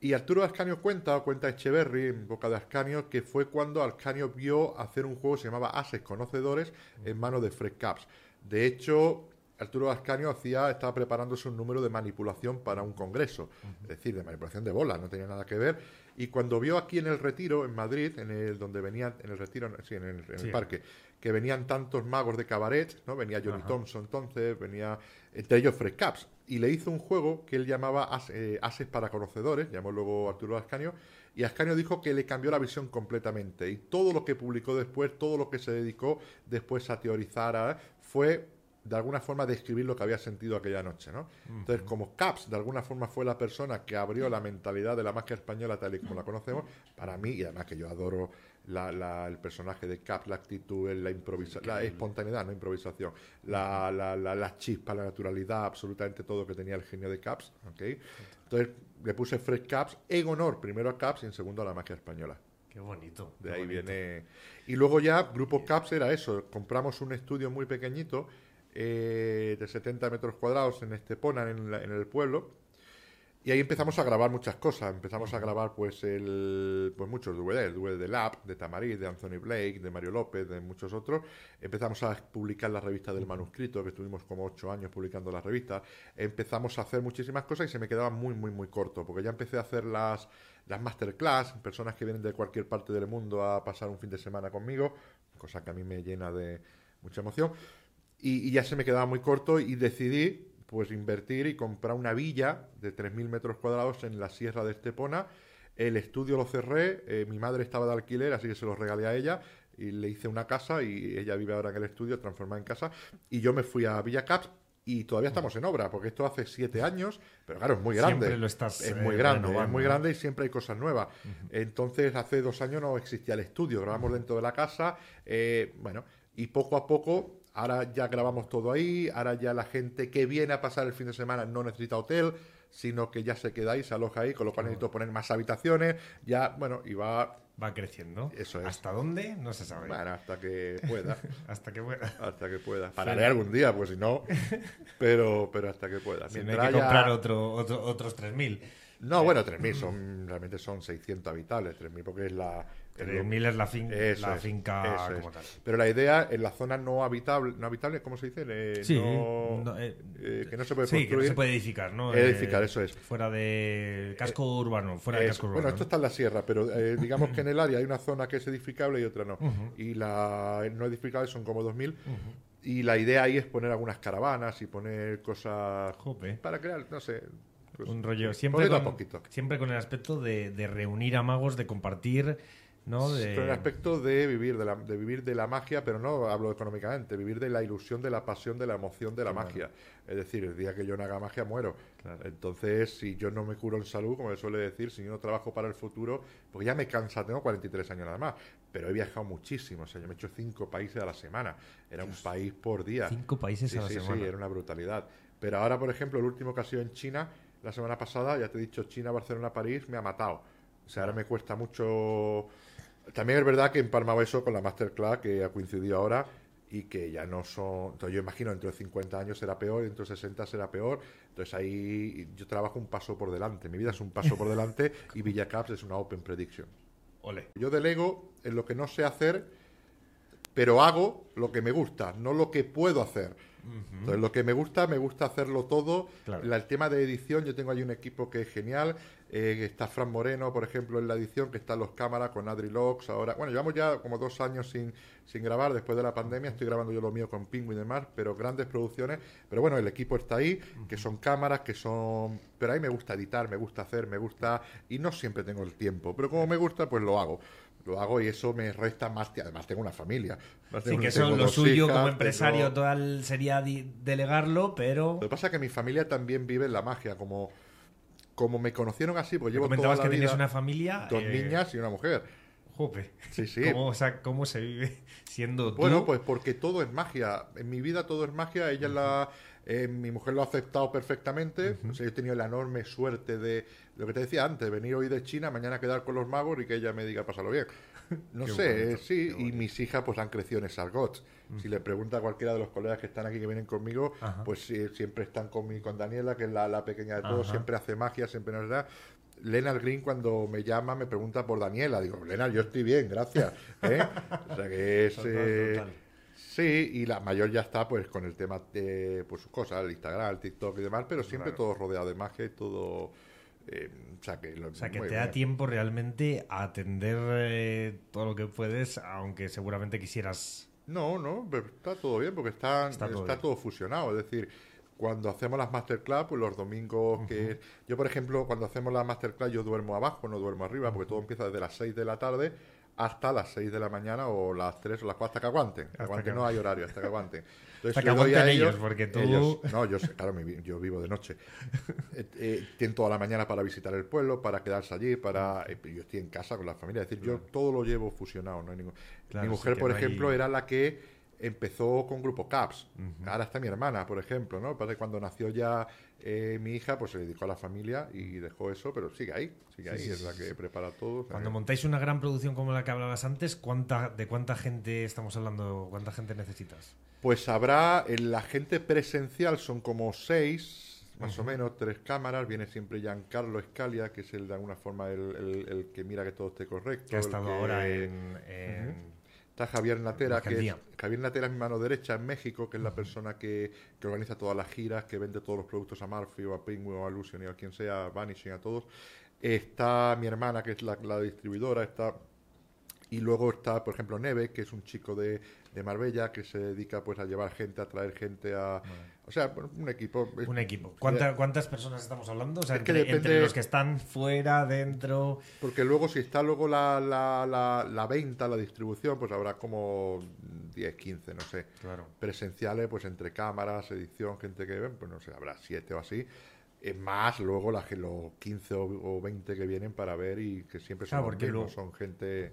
Y Arturo de Ascanio cuenta, o cuenta Echeverry en boca de Ascanio, que fue cuando Ascanio vio hacer un juego que se llamaba Ases Conocedores en manos de Fred Caps. De hecho, Arturo Ascanio hacía, estaba preparándose un número de manipulación para un congreso, es decir, de manipulación de bolas, no tenía nada que ver. Y cuando vio aquí en el retiro, en Madrid, en el donde venían, en el retiro, sí, en el, parque, que venían tantos magos de cabaret, ¿no? Venía Johnny Thompson entonces, venía entre ellos Fred Caps, y le hizo un juego que él llamaba eh, Ases para conocedores, llamó luego Arturo Ascanio, y Ascanio dijo que le cambió la visión completamente. Y todo lo que publicó después, todo lo que se dedicó después a teorizar, fue de alguna forma describir lo que había sentido aquella noche, ¿no? Entonces, como Caps de alguna forma fue la persona que abrió la mentalidad de la magia española tal y como la conocemos, para mí, y además que yo adoro el personaje de Caps, la actitud, la improvisación, la espontaneidad, no improvisación, la, la, la, chispa, la naturalidad, absolutamente todo que tenía el genio de Caps, ¿ok? Entonces, le puse Fred Caps en honor primero a Caps y en segundo a la magia española. Qué bonito. De ahí viene. Y luego ya, Grupo Caps era eso. Compramos un estudio muy pequeñito eh, de 70 metros cuadrados en Estepona, en, en el pueblo. Y ahí empezamos a grabar muchas cosas. Empezamos a grabar pues el pues muchos DVD, el DVD de Lab, de Tamariz, de Anthony Blake, de Mario López, de muchos otros. Empezamos a publicar la revista del manuscrito, que estuvimos como ocho años publicando la revista. Empezamos a hacer muchísimas cosas y se me quedaba muy, muy, muy corto, porque ya empecé a hacer las, las masterclass, personas que vienen de cualquier parte del mundo a pasar un fin de semana conmigo, cosa que a mí me llena de mucha emoción y, ya se me quedaba muy corto y decidí pues invertir y comprar una villa de 3.000 metros cuadrados en la sierra de Estepona. El estudio lo cerré, eh, mi madre estaba de alquiler, así que se lo regalé a ella y le hice una casa y ella vive ahora en el estudio transformada en casa y yo me fui a Villa Caps y todavía estamos en obra, porque esto hace siete años, pero claro, es muy grande. Lo estás, es muy eh, grande, es muy grande y siempre hay cosas nuevas. Entonces, hace dos años no existía el estudio, grabamos dentro de la casa, eh, bueno, y poco a poco Ahora ya grabamos todo ahí, ahora ya la gente que viene a pasar el fin de semana no necesita hotel, sino que ya se queda ahí, se aloja ahí, con lo cual necesito poner más habitaciones, ya, bueno, y va... Va creciendo. Eso es. ¿Hasta dónde? No se sabe. Bueno, hasta que pueda. [laughs] hasta que pueda. Hasta que pueda. Pararé algún día, pues si no, pero, pero hasta que pueda. Si hay que comprar otro, otros 3.000. No, bueno, 3.000 son, realmente son 600 habitables, 3.000 porque es la, mil es la, la finca como tal. Pero la idea, en la zona no habitable, no habitable ¿cómo se dice? Eh, sí, eh, eh, que no se puede sí, que no se puede edificar, ¿no? Edificar, eso es. Fuera de casco urbano, fuera de casco urbano. Bueno, esto está en la sierra, pero [coughs] digamos que en el área hay una zona que es edificable y otra no. Y la no edificable son como 2.000. Y la idea ahí es poner algunas caravanas y poner cosas para crear, no sé, pues, un rollo siempre con, siempre con el aspecto de, de reunir a magos, de compartir ¿no? De... el aspecto de vivir de, la, de vivir de la magia, pero no hablo económicamente, vivir de la ilusión, de la pasión, de la emoción de la magia. Es decir, el día que yo no haga magia muero. Entonces, si yo no me curo en salud, como se suele decir, si yo no trabajo para el futuro, pues ya me cansa, tengo 43 años nada más, pero he viajado muchísimo, o sea, yo me he hecho cinco países a la semana, era un país por día. Cinco países a la semana. Sí, era una brutalidad. Pero ahora, por ejemplo, el último que ha sido en China, la semana pasada, ya te he dicho, China, Barcelona, París, me ha matado. O sea, ahora me cuesta mucho también es verdad que empalmaba eso con la masterclass que ha coincidido ahora y que ya no son. Entonces, yo imagino dentro de 50 años será peor, dentro de 60 será peor. Entonces, ahí yo trabajo un paso por delante. Mi vida es un paso por delante y Villa Caps es una open prediction. Ole. Yo delego en lo que no sé hacer, pero hago lo que me gusta, no lo que puedo hacer. Entonces, lo que me gusta, me gusta hacerlo todo. el tema de edición, yo tengo ahí un equipo que es genial. Eh, está Fran Moreno, por ejemplo, en la edición, que están los cámaras con Adri Lox. Ahora, bueno, llevamos ya como dos años sin, sin grabar después de la pandemia. Estoy grabando yo lo mío con Penguin y demás, pero grandes producciones. Pero bueno, el equipo está ahí, que son cámaras, que son. Pero ahí me gusta editar, me gusta hacer, me gusta. Y no siempre tengo el tiempo, pero como me gusta, pues lo hago lo hago y eso me resta más. Además, tengo una familia. Sí, que eso lo suyo como empresario total sería delegarlo, pero. Lo que pasa es que mi familia también vive en la magia, como, como me conocieron así, pues llevo toda la que tienes una familia. Dos eh, niñas y una mujer. Jope. Sí, sí. ¿Cómo, o sea, ¿Cómo se vive [laughs] siendo tú? Bueno, pues porque todo es magia. En mi vida todo es magia. Ella la. Eh, mi mujer lo ha aceptado perfectamente. o sea, yo he tenido la enorme suerte de lo que te decía antes, venir hoy de China, mañana quedar con los magos y que ella me diga, pásalo bien. [laughs] No Qué sé, bonito, sí, y mis hijas pues han crecido en Sargots. Si le pregunta a cualquiera de los colegas que están aquí, que vienen conmigo, Ajá. pues siempre están con, mi- con Daniela, que es la, la pequeña de todos, siempre hace magia, siempre nos da. Lennart Green cuando me llama me pregunta por Daniela. Digo, Lennart, yo estoy bien, gracias. [laughs] ¿eh? O sea que es... Eh. Sí, y la mayor ya está pues con el tema de pues, sus cosas, el Instagram, el TikTok y demás, pero siempre Claro. todo rodeado de magia y todo... eh, o sea que, lo- O sea, que muy te da tiempo realmente a atender eh, todo lo que puedes, aunque seguramente quisieras... No, no, pero está todo bien porque está, Está está, todo todo, fusionado. Es decir, cuando hacemos las masterclass, pues los domingos que... Yo, por ejemplo, cuando hacemos la masterclass yo duermo abajo, no duermo arriba, porque todo empieza desde las 6 de la tarde hasta las 6 de la mañana o las 3 o las 4, hasta que aguanten. Hasta aguanten, que- no hay horario, hasta que aguanten. [laughs] Entonces, Hasta que doy a aguanten ellos, porque tú- no, yo, sé, claro, mi yo vivo de noche. [laughs] Eh, eh, tienen toda la mañana para visitar el pueblo, para quedarse allí, para... eh, yo estoy en casa con la familia. Es decir, yo todo lo llevo fusionado. No hay ningún... Claro, mi mujer, por hay- ejemplo, era la que empezó con Grupo CAPS. Ahora está mi hermana, por ejemplo, ¿no? Que cuando nació ya eh, mi hija, pues se dedicó a la familia y dejó eso, pero sigue ahí, sigue ahí, sí, es sí, la que prepara todo. Cuando que- montáis una gran producción como la que hablabas antes, ¿cuánta, ¿de cuánta gente estamos hablando? ¿Cuánta gente necesitas? Pues habrá, en la gente presencial son como seis, más o menos, tres cámaras. Viene siempre Giancarlo Escalia, que es el de alguna forma el, el- el que mira que todo esté correcto. Que ha estado que- ahora en... en- Está Javier Natera, que es. Javier Natera es mi mano derecha en México, que es la persona que, que organiza todas las giras, que vende todos los productos a Murphy o a Penguin o a Illusion y a quien sea, a Vanishing, a todos. Está mi hermana, que es la, la distribuidora, está y luego está, por ejemplo, Neve, que es un chico de, de Marbella que se dedica pues a llevar gente, a traer gente a... O sea, un equipo... es- Un equipo. ¿Cuánta- ¿Cuántas personas estamos hablando? O sea, Es que entre, depende- entre los que están fuera, dentro... Porque luego si está luego la, la, la, la venta, la distribución, pues habrá como 10, 15, no sé. Claro. Presenciales, pues entre cámaras, edición, gente que ven, pues no sé, habrá 7 o así. Eh, más luego la, que- los 15 o, o 20 que vienen para ver y que siempre son Claro, los porque mismos, luego- son gente...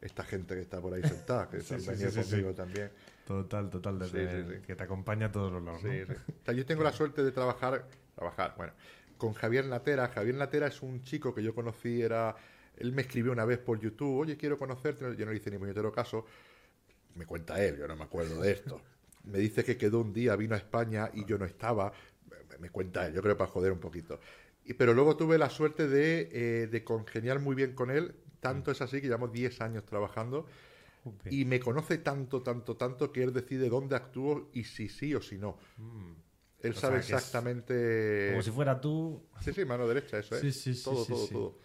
Esta gente que está por ahí sentada, que [laughs] Sí, han sí, venido sí, conmigo también. Total, total. desde- Sí, sí, sí. Que te acompaña a todos los lados, ¿no? O sea, yo tengo la suerte de trabajar, trabajar, bueno, con Javier Natera. Javier Natera es un chico que yo conocí, era, él me escribió una vez por YouTube, oye, quiero conocerte, yo no le hice ni puñetero caso, me cuenta él, yo no me acuerdo de esto. Me dice que quedó un día, vino a España y yo no estaba, me, me cuenta él, yo creo para joder un poquito. Y, pero luego tuve la suerte de, eh, de congeniar muy bien con él, tanto es así que llevamos 10 años trabajando. Joder. Y me conoce tanto, tanto, tanto que él decide dónde actúo y si sí o si no. Él O sea, sabe exactamente. Como si fuera tú... Sí, sí, mano derecha, eso es. Sí, sí, sí, todo, sí, todo, sí. todo.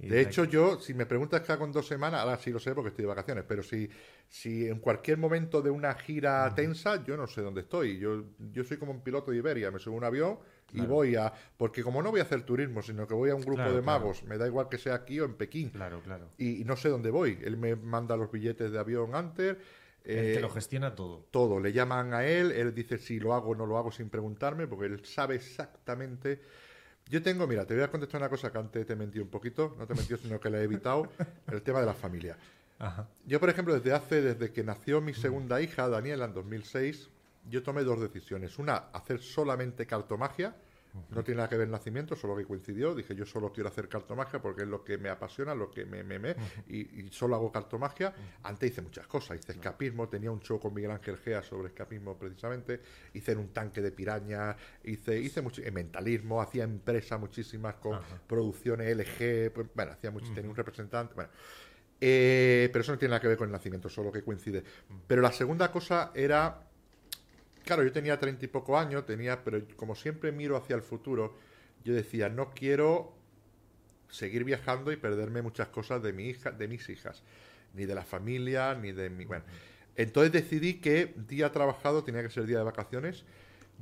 Y De hecho, yo, si me preguntas qué hago en dos semanas, ahora sí lo sé porque estoy de vacaciones, pero si, si en cualquier momento de una gira tensa, yo no sé dónde estoy. Yo, yo soy como un piloto de Iberia, me subo a un avión y voy a... Porque como no voy a hacer turismo, sino que voy a un grupo Claro, de claro. magos, me da igual que sea aquí o en Pekín, Claro, claro. y, y no sé dónde voy. Él me manda los billetes de avión antes. Él eh, te lo gestiona todo. todo, le llaman a él, él dice si lo hago o no lo hago sin preguntarme, porque él sabe exactamente. Yo tengo, mira, te voy a contestar una cosa que antes te mentí un poquito, no te mentí, sino que le he evitado, [laughs] el tema de la familia. Ajá. Yo, por ejemplo, desde hace, desde que nació mi segunda hija, Daniela, en 2006, yo tomé dos decisiones. Una, hacer solamente cartomagia. No tiene nada que ver el nacimiento, solo que coincidió. Dije, yo solo quiero hacer cartomagia porque es lo que me apasiona, lo que me... me, me y, y solo hago cartomagia. Antes hice muchas cosas. Hice escapismo, tenía un show con Miguel Ángel Gea sobre escapismo precisamente. Hice en un tanque de pirañas, hice, hice mucho, en mentalismo, hacía empresas muchísimas con producciones LG, pues, bueno, hacía mucho, tenía un representante, bueno. Eh, pero eso no tiene nada que ver con el nacimiento, solo que coincide. Pero la segunda cosa era, claro, yo tenía treinta y poco años, tenía, pero como siempre miro hacia el futuro, yo decía, no quiero seguir viajando y perderme muchas cosas de mi hija, de mis hijas, ni de la familia, ni de mi, bueno. Entonces decidí que día trabajado tenía que ser día de vacaciones.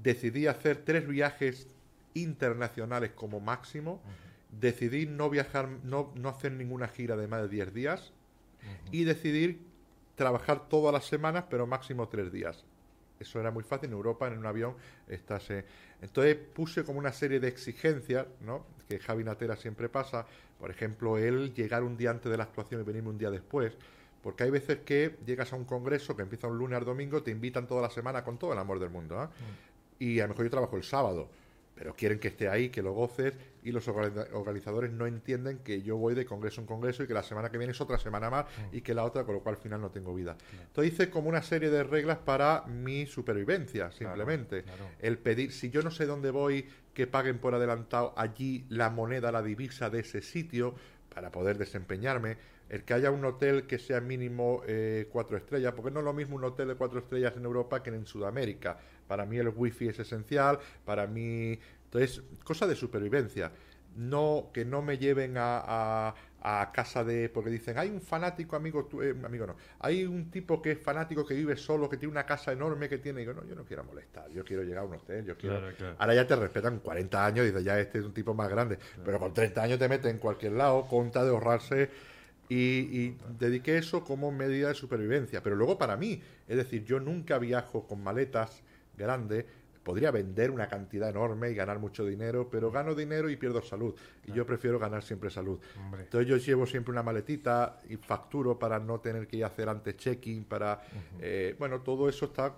Decidí hacer tres viajes internacionales como máximo. Decidí no viajar, no, no hacer ninguna gira de más de 10 días. Y decidí trabajar todas las semanas, pero máximo tres días. Eso era muy fácil. En Europa, en un avión, estás. eh, Entonces puse como una serie de exigencias, ¿no? Que Javi Natera siempre pasa. Por ejemplo, él llegar un día antes de la actuación y venirme un día después. Porque hay veces que llegas a un congreso que empieza un lunes al domingo, te invitan toda la semana con todo el amor del mundo. ¿ah? Y a lo mejor yo trabajo el sábado. Pero quieren que esté ahí, que lo goces, y los organizadores no entienden que yo voy de congreso en congreso y que la semana que viene es otra semana más mm. y que la otra, con lo cual al final no tengo vida. Entonces hice como una serie de reglas para mi supervivencia, simplemente. El pedir, si yo no sé dónde voy, que paguen por adelantado allí la moneda, la divisa de ese sitio, para poder desempeñarme el que haya un hotel que sea mínimo eh, cuatro estrellas, porque no es lo mismo un hotel de cuatro estrellas en Europa que en Sudamérica. Para mí el wifi es esencial, para mí... Entonces, cosa de supervivencia. No, que no me lleven a, a, casa de... Porque dicen, hay un fanático, amigo, eh, amigo no, hay un tipo que es fanático, que vive solo, que tiene una casa enorme, que tiene... Y digo, no, yo no quiero molestar, yo quiero llegar a un hotel, yo quiero... Ahora ya te respetan 40 años y dices, ya este es un tipo más grande, pero con 30 años te meten en cualquier lado, conta de ahorrarse y, dediqué eso como medida de supervivencia. Pero luego para mí, es decir, yo nunca viajo con maletas grandes, podría vender una cantidad enorme y ganar mucho dinero, pero gano dinero y pierdo salud. Y yo prefiero ganar siempre salud. Entonces yo llevo siempre una maletita y facturo para no tener que ir a hacer antes checking, para... Eh, bueno, todo eso está,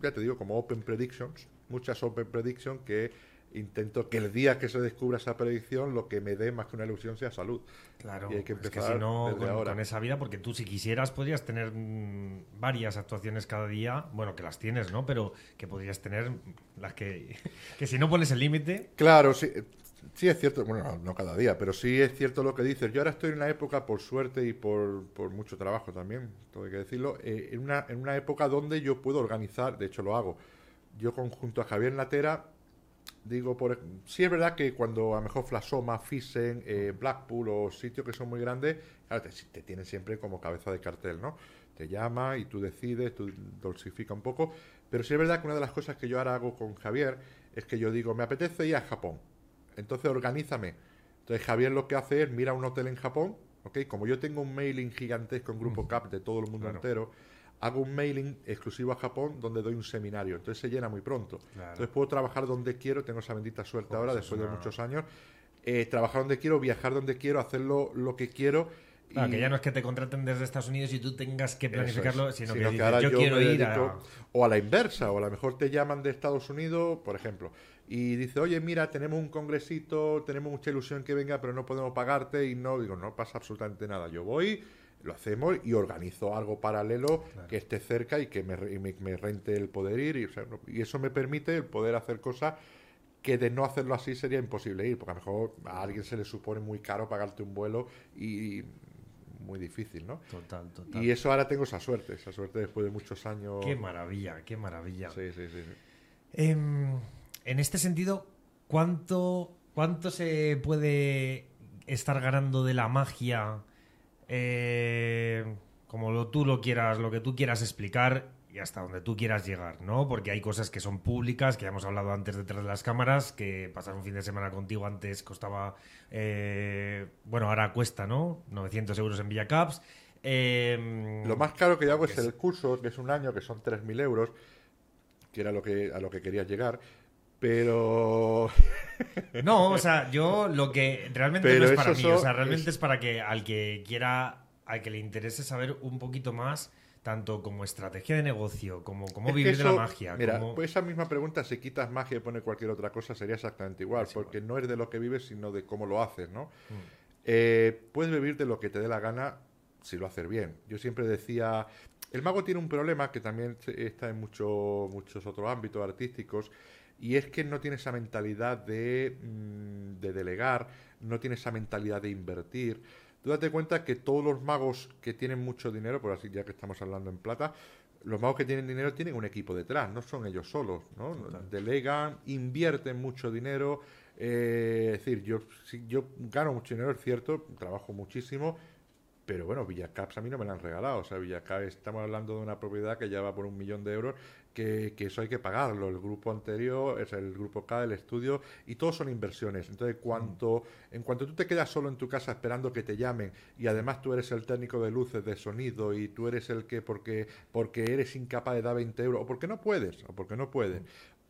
ya te digo, como Open Predictions, muchas Open Predictions que intento que el día que se descubra esa predicción lo que me dé más que una ilusión sea salud. Claro, y hay que empezar es que si no, con, esa vida, porque tú si quisieras podrías tener mm, varias actuaciones cada día, bueno, que las tienes, ¿no? Pero que podrías tener las que, [laughs] que si no pones el límite... Claro, sí, sí es cierto, bueno, no, cada día, pero sí es cierto lo que dices. Yo ahora estoy en una época, por suerte y por, por mucho trabajo también, todo hay que decirlo, eh, en, una, en una época donde yo puedo organizar, de hecho lo hago, yo conjunto a Javier Natera Digo, por, sí es verdad que cuando a lo mejor Flasoma, Fisen, eh, Blackpool o sitios que son muy grandes, claro, te, te, tienen siempre como cabeza de cartel, ¿no? Te llama y tú decides, tú dulcifica un poco. Pero sí es verdad que una de las cosas que yo ahora hago con Javier es que yo digo, me apetece ir a Japón. Entonces organízame. Entonces Javier lo que hace es mira un hotel en Japón, ¿ok? Como yo tengo un mailing gigantesco en Grupo CAP de todo el mundo entero, hago un mailing exclusivo a Japón donde doy un seminario. Entonces se llena muy pronto. Entonces puedo trabajar donde quiero, tengo esa bendita suerte ahora, después de muchos años. Eh, trabajar donde quiero, viajar donde quiero, hacerlo lo que quiero. Claro, que ya no es que te contraten desde Estados Unidos y tú tengas que planificarlo, sino, que, ahora yo, quiero ir a... O a la inversa, o a lo mejor te llaman de Estados Unidos, por ejemplo, y dice, oye, mira, tenemos un congresito, tenemos mucha ilusión que venga, pero no podemos pagarte, y no, digo, no pasa absolutamente nada. Yo voy, lo hacemos y organizo algo paralelo que esté cerca y que me, me, rente el poder ir. Y, y, eso me permite el poder hacer cosas que de no hacerlo así sería imposible ir, porque a lo mejor a alguien se le supone muy caro pagarte un vuelo y, muy difícil, ¿no? Total, total. Y eso ahora tengo esa suerte, esa suerte después de muchos años. Qué maravilla, qué maravilla. Sí, sí, sí. Em, en este sentido, ¿cuánto, ¿cuánto se puede estar ganando de la magia? Eh, como tú lo quieras, lo que tú quieras explicar y hasta donde tú quieras llegar, ¿no? Porque hay cosas que son públicas, que ya hemos hablado antes detrás de las cámaras, que pasar un fin de semana contigo antes costaba, eh, bueno, ahora cuesta, ¿no? 900 euros en Villacaps. Eh, lo más caro que yo hago es, el curso, que es un año, que son 3.000 euros, que era lo que, a lo que querías llegar. Pero. [laughs] No, o sea, yo lo que realmente no es para mí, o sea, realmente es... para que al que quiera, al que le interese saber un poquito más, tanto como estrategia de negocio, como cómo vivir de la magia. Mira, pues esa misma pregunta, si quitas magia y pones cualquier otra cosa, sería exactamente igual, porque no es de lo que vives, sino de cómo lo haces, ¿no? Mm. Eh, puedes vivir de lo que te dé la gana si lo haces bien. Yo siempre decía, el mago tiene un problema que también está en mucho, muchos otros ámbitos artísticos, y es que no tiene esa mentalidad de, mm, de delegar, no tiene esa mentalidad de invertir. Tú date cuenta que todos los magos que tienen mucho dinero, por así ya que estamos hablando en plata, los magos que tienen dinero tienen un equipo detrás, no son ellos solos, ¿no? Delegan, invierten mucho dinero. Eh, es decir, yo, si yo gano mucho dinero, es cierto, trabajo muchísimo, pero bueno, Villacaps a mí no me la han regalado. O sea, Villacaps, estamos hablando de una propiedad que ya va por un millón de euros que, eso hay que pagarlo. El grupo anterior es el grupo K, el estudio, y todos son inversiones. Entonces, cuanto, en cuanto tú te quedas solo en tu casa esperando que te llamen, y además tú eres el técnico de luces, de sonido, y tú eres el que, porque, porque eres incapaz de dar 20 euros, o porque no puedes, o porque no puedes,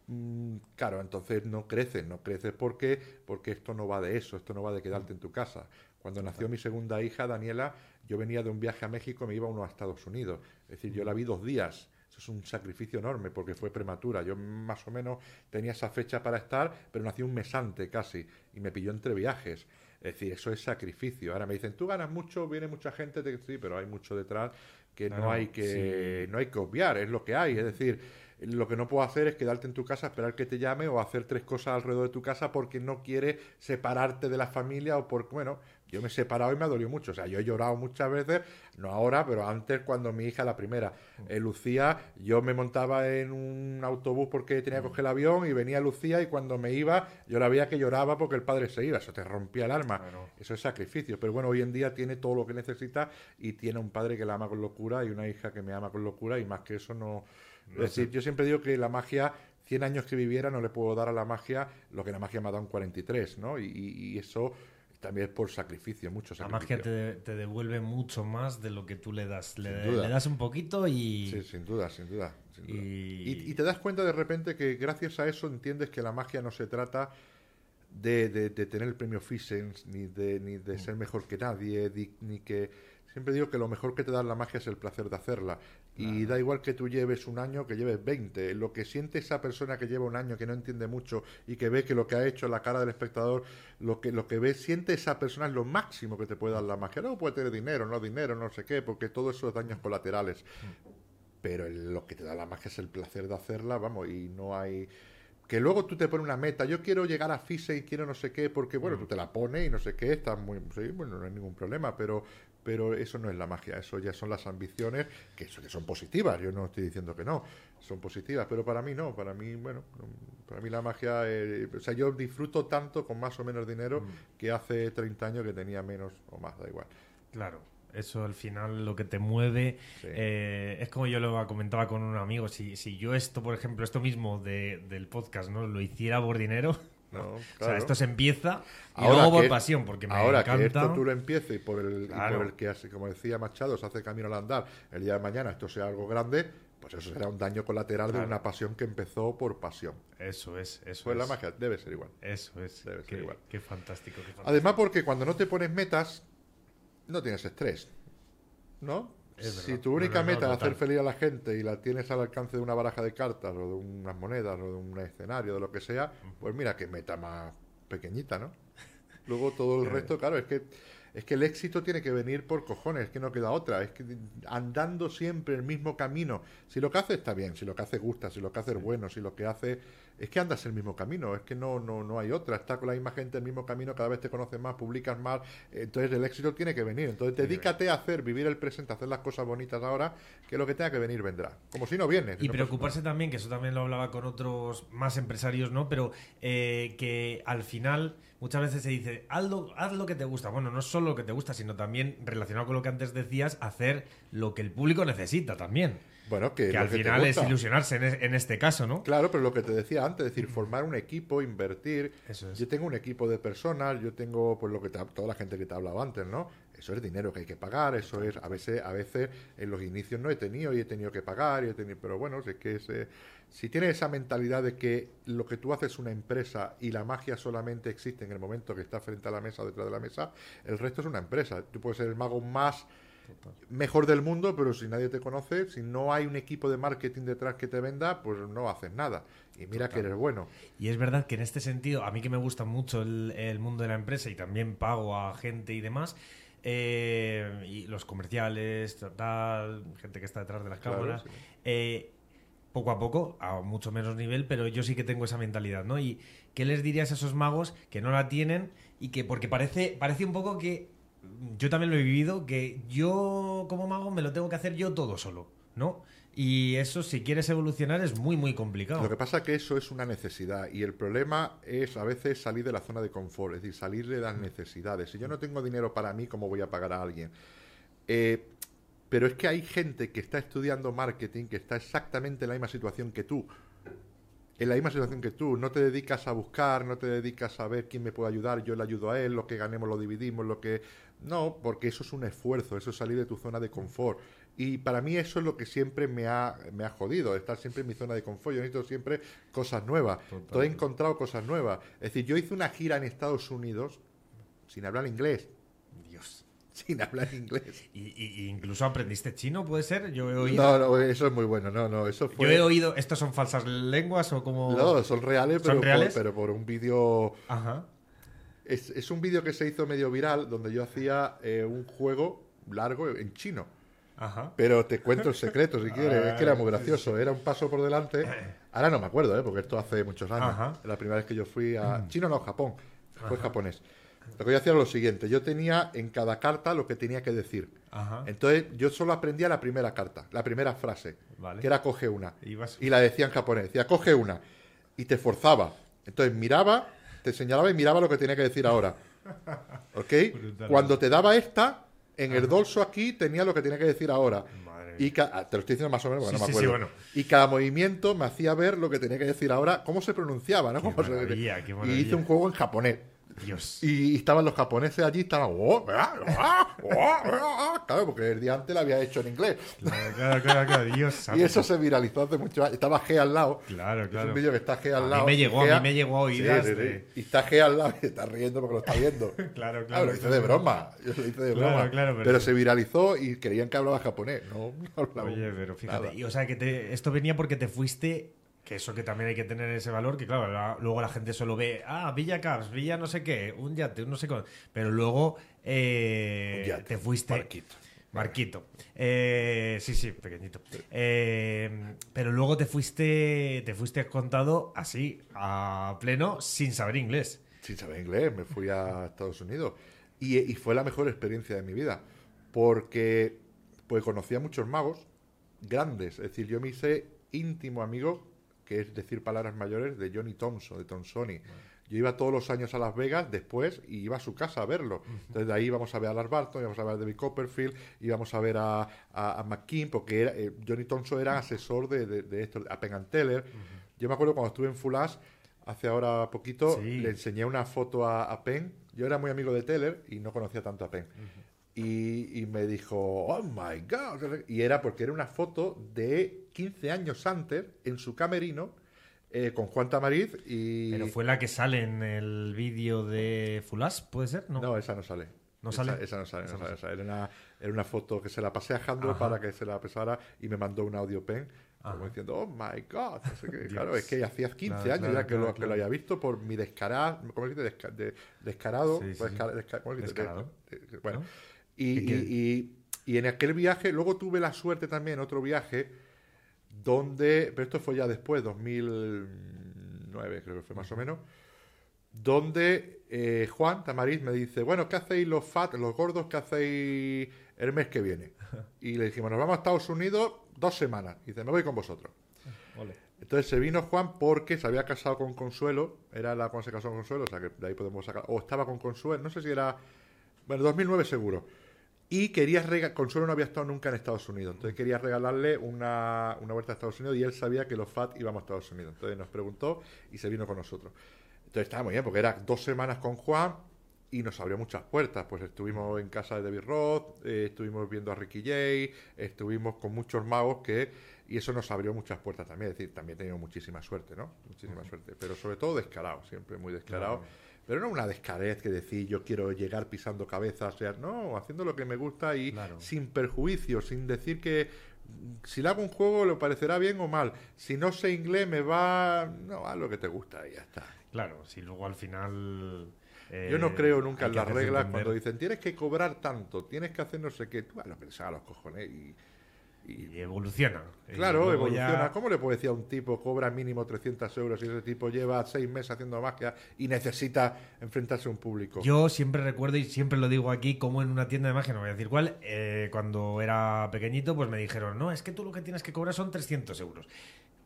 mm, claro, entonces no creces, no creces porque, porque esto no va de eso, esto no va de quedarte en tu casa. Cuando nació mi segunda hija, Daniela, yo venía de un viaje a México me iba uno a Estados Unidos. Es decir, yo la vi dos días Eso es un sacrificio enorme porque fue prematura. Yo más o menos tenía esa fecha para estar, pero nací un mes antes casi y me pilló entre viajes. Es decir, eso es sacrificio. Ahora me dicen, tú ganas mucho, viene mucha gente, te... sí, pero hay mucho detrás que no hay que no hay que obviar, es lo que hay. Es decir, lo que no puedo hacer es quedarte en tu casa, esperar que te llame o hacer tres cosas alrededor de tu casa porque no quiere separarte de la familia o porque, bueno, yo me he separado y me ha dolido mucho. O sea, yo he llorado muchas veces, no ahora, pero antes cuando mi hija, la primera, eh, Lucía, yo me montaba en un autobús porque tenía que coger el avión y venía Lucía y cuando me iba yo la veía que lloraba porque el padre se iba. Eso te rompía el alma. Eso es sacrificio. Pero bueno, hoy en día tiene todo lo que necesita y tiene un padre que la ama con locura y una hija que me ama con locura y más que eso no... es decir, yo siempre digo que la magia 100 años que viviera no le puedo dar a la magia lo que la magia me ha dado en 43, ¿no? y eso también es por sacrificio, mucho sacrificio. La magia te, devuelve mucho más de lo que tú le das. Le, das un poquito y... Sí, sin duda, sin duda. Y... te das cuenta de repente que gracias a eso entiendes que la magia no se trata de, de, tener el premio Fisens, ni de, ni de ser mejor que nadie, ni que Siempre digo que lo mejor que te da la magia es el placer de hacerla. Y da igual que tú lleves un año, que lleves 20. Lo que siente esa persona que lleva un año, que no entiende mucho y que ve que lo que ha hecho la cara del espectador, lo que, lo que ve, siente esa persona es lo máximo que te puede dar la magia. No puede tener dinero, no dinero, no sé qué, porque todo eso es daños colaterales. Pero lo que te da la magia es el placer de hacerla, vamos, y no hay que luego tú te pones una meta, yo quiero llegar a FISE y quiero no sé qué, porque bueno, tú te la pones y no sé qué, está muy, bueno, no hay ningún problema, pero pero eso no es la magia, eso ya son las ambiciones que, son positivas, yo no estoy diciendo que no, son positivas, pero para mí no, para mí, bueno, para mí la magia, eh, o sea, yo disfruto tanto con más o menos dinero mm. que hace 30 años que tenía menos o más, da igual. Claro. Eso al final lo que te mueve eh, es como yo lo comentaba con un amigo. Si, si yo esto, por ejemplo, esto mismo del podcast, ¿no? Lo hiciera por dinero, no, O sea, esto se empieza y ahora luego por pasión, porque me ahora encanta. que esto tú lo empieces y por el, por el que, hace, como decía Machado, se hace camino al andar, el día de mañana esto sea algo grande, pues eso será un daño colateral de una pasión que empezó por pasión. Eso es, eso pues la magia debe ser igual. Eso es. Debe ser igual. Qué fantástico, qué fantástico. Además, porque cuando no te pones metas, no tienes estrés. ¿No? Si tu única meta es hacer feliz a la gente y la tienes al alcance de una baraja de cartas o de unas monedas o de un escenario, de lo que sea, pues mira qué meta más pequeñita, ¿no? [laughs] Luego todo el resto, claro, es que es que el éxito tiene que venir por cojones, es que no queda otra, es que andando siempre el mismo camino. Si lo que hace está bien, si lo que hace gusta, si lo que hace es bueno, si lo que hace es que andas el mismo camino, es que no, no, no hay otra, está con la misma gente el mismo camino, cada vez te conoces más, publicas más, entonces el éxito tiene que venir. Entonces dedícate a hacer, vivir el presente, hacer las cosas bonitas ahora, que lo que tenga que venir vendrá. Como si no viene. y preocuparse también, que eso también lo hablaba con otros más empresarios, ¿no? Pero eh, que al final muchas veces se dice, haz lo, haz lo que te gusta. Bueno, no solo lo que te gusta, sino también relacionado con lo que antes decías, hacer lo que el público necesita también. Bueno, que, al final es ilusionarse en, este caso, ¿no? Claro, pero lo que te decía antes, es decir, formar un equipo, invertir. Yo tengo un equipo de personas, yo tengo pues lo que toda la gente que te ha hablado antes, ¿no? Eso es dinero que hay que pagar, eso es a veces a veces en los inicios no he tenido y he tenido que pagar y he tenido, pero bueno, es que si tienes esa mentalidad de que lo que tú haces es una empresa y la magia solamente existe en el momento que estás frente a la mesa o detrás de la mesa, el resto es una empresa. Tú puedes ser el mago más mejor del mundo, pero si nadie te conoce, si no hay un equipo de marketing detrás que te venda, pues no haces nada. Y mira que eres bueno. Y es verdad que en este sentido, a mí que me gusta mucho el, mundo de la empresa y también pago a gente y demás, eh, y los comerciales, tal, gente que está detrás de las cámaras, eh, poco a poco, a mucho menos nivel, pero yo sí que tengo esa mentalidad, ¿no? Y ¿qué les dirías a esos magos que no la tienen y que, porque parece, parece un poco que yo también lo he vivido, que yo como mago me lo tengo que hacer yo todo solo, ¿no? Y eso, si quieres evolucionar, es muy, muy complicado. Lo que pasa es que eso es una necesidad y el problema es a veces salir de la zona de confort, es decir, salir de las necesidades. Si yo no tengo dinero para mí, ¿cómo voy a pagar a alguien? Eh, pero es que hay gente que está estudiando marketing que está exactamente en la misma situación que tú en la misma situación que tú, no te dedicas a buscar, no te dedicas a ver quién me puede ayudar, yo le ayudo a él, lo que ganemos lo dividimos, lo que... No, porque eso es un esfuerzo, eso es salir de tu zona de confort. Y para mí eso es lo que siempre me ha, me ha jodido, estar siempre en mi zona de confort. Yo necesito siempre cosas nuevas. Todo he encontrado cosas nuevas. Es decir, yo hice una gira en Estados Unidos sin hablar inglés. Dios. [laughs] sin hablar inglés. ¿Y, y- incluso aprendiste chino, puede ser? Yo he oído. No, no, eso es muy bueno. No, no, eso fue. Yo he oído. ¿Estos son falsas lenguas o como.? No, son reales, ¿Son pero, reales? Por, pero por un vídeo. Ajá. Es, es un vídeo que se hizo medio viral donde yo hacía eh, un juego largo en chino. Ajá. Pero te cuento el secreto si [laughs] quieres. es que era muy sí, gracioso. Era un paso por delante. [clears throat] Ahora no me acuerdo, ¿eh? porque esto hace muchos años. Ajá. La primera vez que yo fui a. Chino no, Japón. Fue japonés. Lo que yo hacía era lo siguiente. Yo tenía en cada carta lo que tenía que decir. Ajá. Entonces yo solo aprendía la primera carta, la primera frase, Vale. que era coge una. Ibas- Y la decía en japonés, decía coge una. Y te forzaba. Entonces miraba, te señalaba y miraba lo que tenía que decir ahora. [laughs] ¿Ok? Brutal. Cuando te daba esta, en el dorso aquí tenía lo que tenía que decir ahora. Madre Y ca- ah, te lo estoy diciendo más o menos porque Sí, no me sí, sí, acuerdo. bueno. Y cada movimiento me hacía ver lo que tenía que decir ahora, cómo se pronunciaba, ¿no? Qué [laughs] Cómo se- maravilla, qué y hice un juego en japonés. Dios. Y estaban los japoneses allí, estaban. "Oh, ah, oh, ah, ah". Claro, porque el día antes lo había hecho en inglés. Claro, claro, claro, claro, Dios. [laughs] Y eso se viralizó hace mucho años. Estaba G al lado. Claro, Es claro. un vídeo que está G al A mí lado. me llegó, a mí me llegó a oídas Sí, sí, sí. de- Y está G al lado y está riendo porque lo está viendo. [laughs] Claro, claro. lo hice de broma. Yo lo hice de broma. claro, pero- pero... se viralizó y creían que hablaba japonés. No, no hablaba Oye, pero fíjate. Y, o sea, que te- esto venía porque te fuiste. Que eso que también hay que tener ese valor, que claro, la- luego la gente solo ve, ah, Villa Caps, Villa no sé qué, un yate, un no sé qué. Pero luego eh, Un yate, te fuiste. barquito. Marquito. Eh, sí, sí, pequeñito. Eh, pero luego te fuiste, te fuiste contado así, a pleno, sin saber inglés. sin saber inglés, me fui a Estados Unidos. Y, y fue la mejor experiencia de mi vida. Porque pues conocí a muchos magos grandes. Es decir, yo me hice íntimo amigo, que es decir palabras mayores, de Johnny Thompson, de Thompsoni. Yo iba todos los años a Las Vegas después y iba a su casa a verlo. Entonces de ahí íbamos a ver a Lars Barton, íbamos a ver a David Copperfield, íbamos a ver a, a, a McKean, porque era, eh, Johnny Thompson era asesor de, de, de esto, a Penn Teller. Yo me acuerdo cuando estuve en Fulas, hace ahora poquito, Sí. le enseñé una foto a, a Penn. Yo era muy amigo de Teller y no conocía tanto a Penn. Y, y me dijo, oh my God. Y era porque era una foto de 15 años antes en su camerino eh, con Juan Tamariz y... Pero fue la que sale en el vídeo de Fulas, ¿puede ser? No. No, esa no sale. ¿No Esa- sale? Esa, no sale. Esa no no sale, esa Era, una, era una foto que se la pasé a Jandro Ajá. para que se la pesara y me mandó un audio pen Ajá. como diciendo, oh my God. [laughs] Claro, es que hacía 15 Claro, años claro, ya que, claro, lo, que lo había visto por mi descarado, ¿cómo se dice? Desca- de- descarado. Sí, sí, desca- sí. desca- ¿cómo se dice? Descarado. De- de- bueno, ¿No? Y, ¿Y en aquel viaje, luego tuve la suerte también, otro viaje, donde, pero esto fue ya después, 2009 creo que fue más o menos, donde eh, Juan Tamariz me dice, bueno, ¿qué hacéis los fat, los gordos, qué hacéis el mes que viene? [laughs] Y le dijimos, nos vamos a Estados Unidos dos semanas. Y dice, me voy con vosotros. Ole. Entonces se vino Juan porque se había casado con Consuelo, era la cuando se casó con Consuelo, o sea que de ahí podemos sacar, o estaba con Consuelo, no sé si era, bueno, 2009 seguro. Y quería rega- Consuelo no había estado nunca en Estados Unidos, entonces quería regalarle una, una vuelta a Estados Unidos y él sabía que los FAT íbamos a Estados Unidos. Entonces nos preguntó y se vino con nosotros. Entonces estaba muy bien, porque era dos semanas con Juan y nos abrió muchas puertas. Pues estuvimos en casa de David Roth, eh, estuvimos viendo a Ricky Jay, estuvimos con muchos magos que... Y eso nos abrió muchas puertas también. Es decir, también teníamos muchísima suerte, ¿no? Muchísima suerte. Pero sobre todo descarado, siempre muy descarado. Pero no una descarez que decir yo quiero llegar pisando cabezas, o sea, no, haciendo lo que me gusta y Claro. sin perjuicio, sin decir que mm, si le hago un juego le parecerá bien o mal. Si no sé inglés me va, no, haz lo que te gusta y ya está. Claro, si luego al final. eh, Yo no creo nunca en las reglas entender. cuando dicen tienes que cobrar tanto, tienes que hacer no sé qué, tú haz lo que a los cojones y, y- evoluciona. Claro, evoluciona. ya- ¿Cómo le puedo decir a un tipo cobra mínimo 300 euros y ese tipo lleva seis meses haciendo magia y necesita enfrentarse a un público? Yo siempre recuerdo y siempre lo digo aquí, como en una tienda de magia, no voy a decir cuál, eh, cuando era pequeñito, pues me dijeron, no, es que tú lo que tienes que cobrar son 300 euros.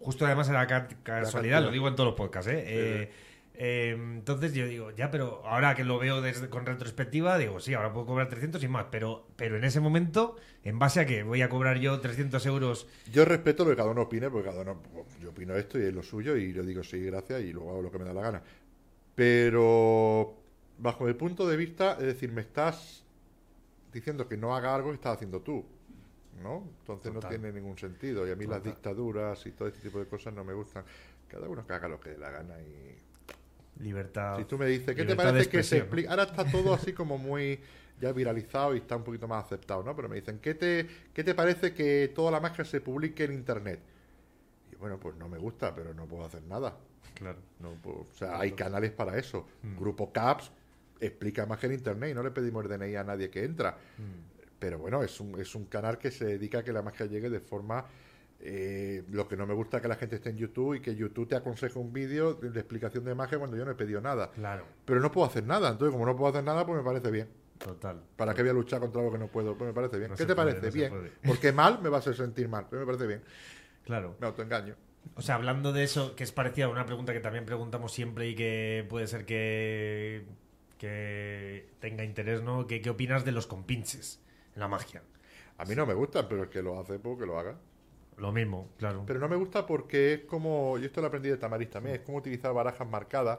Justo además era ca- casualidad, lo digo en todos los podcasts, ¿eh? Eh, eh, entonces yo digo, ya, pero ahora que lo veo desde, con retrospectiva, digo, sí, ahora puedo cobrar 300 y más, pero, pero en ese momento, ¿en base a qué? ¿Voy a cobrar yo 300 euros? Yo respeto lo que cada uno opine, porque cada uno, yo opino esto y es lo suyo y yo digo sí, gracias y luego hago lo que me da la gana. Pero bajo el punto de vista, es decir, me estás diciendo que no haga algo que estás haciendo tú, ¿no? Entonces Total. no tiene ningún sentido y a mí las dictaduras y todo este tipo de cosas no me gustan. Cada uno que haga lo que dé la gana y Libertad. si tú me dices, ¿qué te parece que se explica? Ahora está todo así como muy ya viralizado y está un poquito más aceptado, ¿no? Pero me dicen, ¿qué te, qué te parece que toda la magia se publique en Internet? Y bueno, pues no me gusta, pero no puedo hacer nada. Claro. No puedo- o sea, hay canales para eso. Grupo CAPS explica magia en Internet y no le pedimos DNI a nadie que entra. Pero bueno, es un, es un canal que se dedica a que la magia llegue de forma... eh, lo que no me gusta es que la gente esté en YouTube y que YouTube te aconseje un vídeo de, explicación de magia cuando yo no he pedido nada. Claro, Pero no puedo hacer nada. Entonces, como no puedo hacer nada, pues me parece bien. total. ¿Para qué voy a luchar contra algo que no puedo? Pues me parece bien. No ¿Qué te puede, parece? no bien. [laughs] Porque mal me va a hacer sentir mal. Pero me parece bien. Claro. Me autoengaño. O sea, hablando de eso, que es parecida a una pregunta que también preguntamos siempre y que puede ser que, que tenga interés, ¿no? ¿Qué, ¿Qué opinas de los compinches en la magia? A mí no me gusta, pero el que lo hace, pues que lo haga. Lo mismo, claro. Pero no me gusta porque es como, yo esto lo aprendí de Tamariz también, es como utilizar barajas marcadas.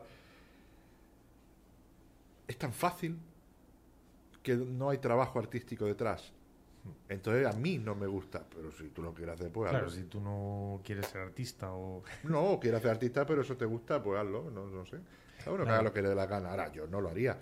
Es tan fácil que no hay trabajo artístico detrás. Entonces a mí no me gusta, pero si tú lo quieres hacer, pues Claro, hazlo. si tú no quieres ser artista o... [laughs] No, quieres hacer artista, pero eso te gusta, pues hazlo, no, no sé. Cada uno que haga lo que le dé la gana. Ahora, yo no lo haría.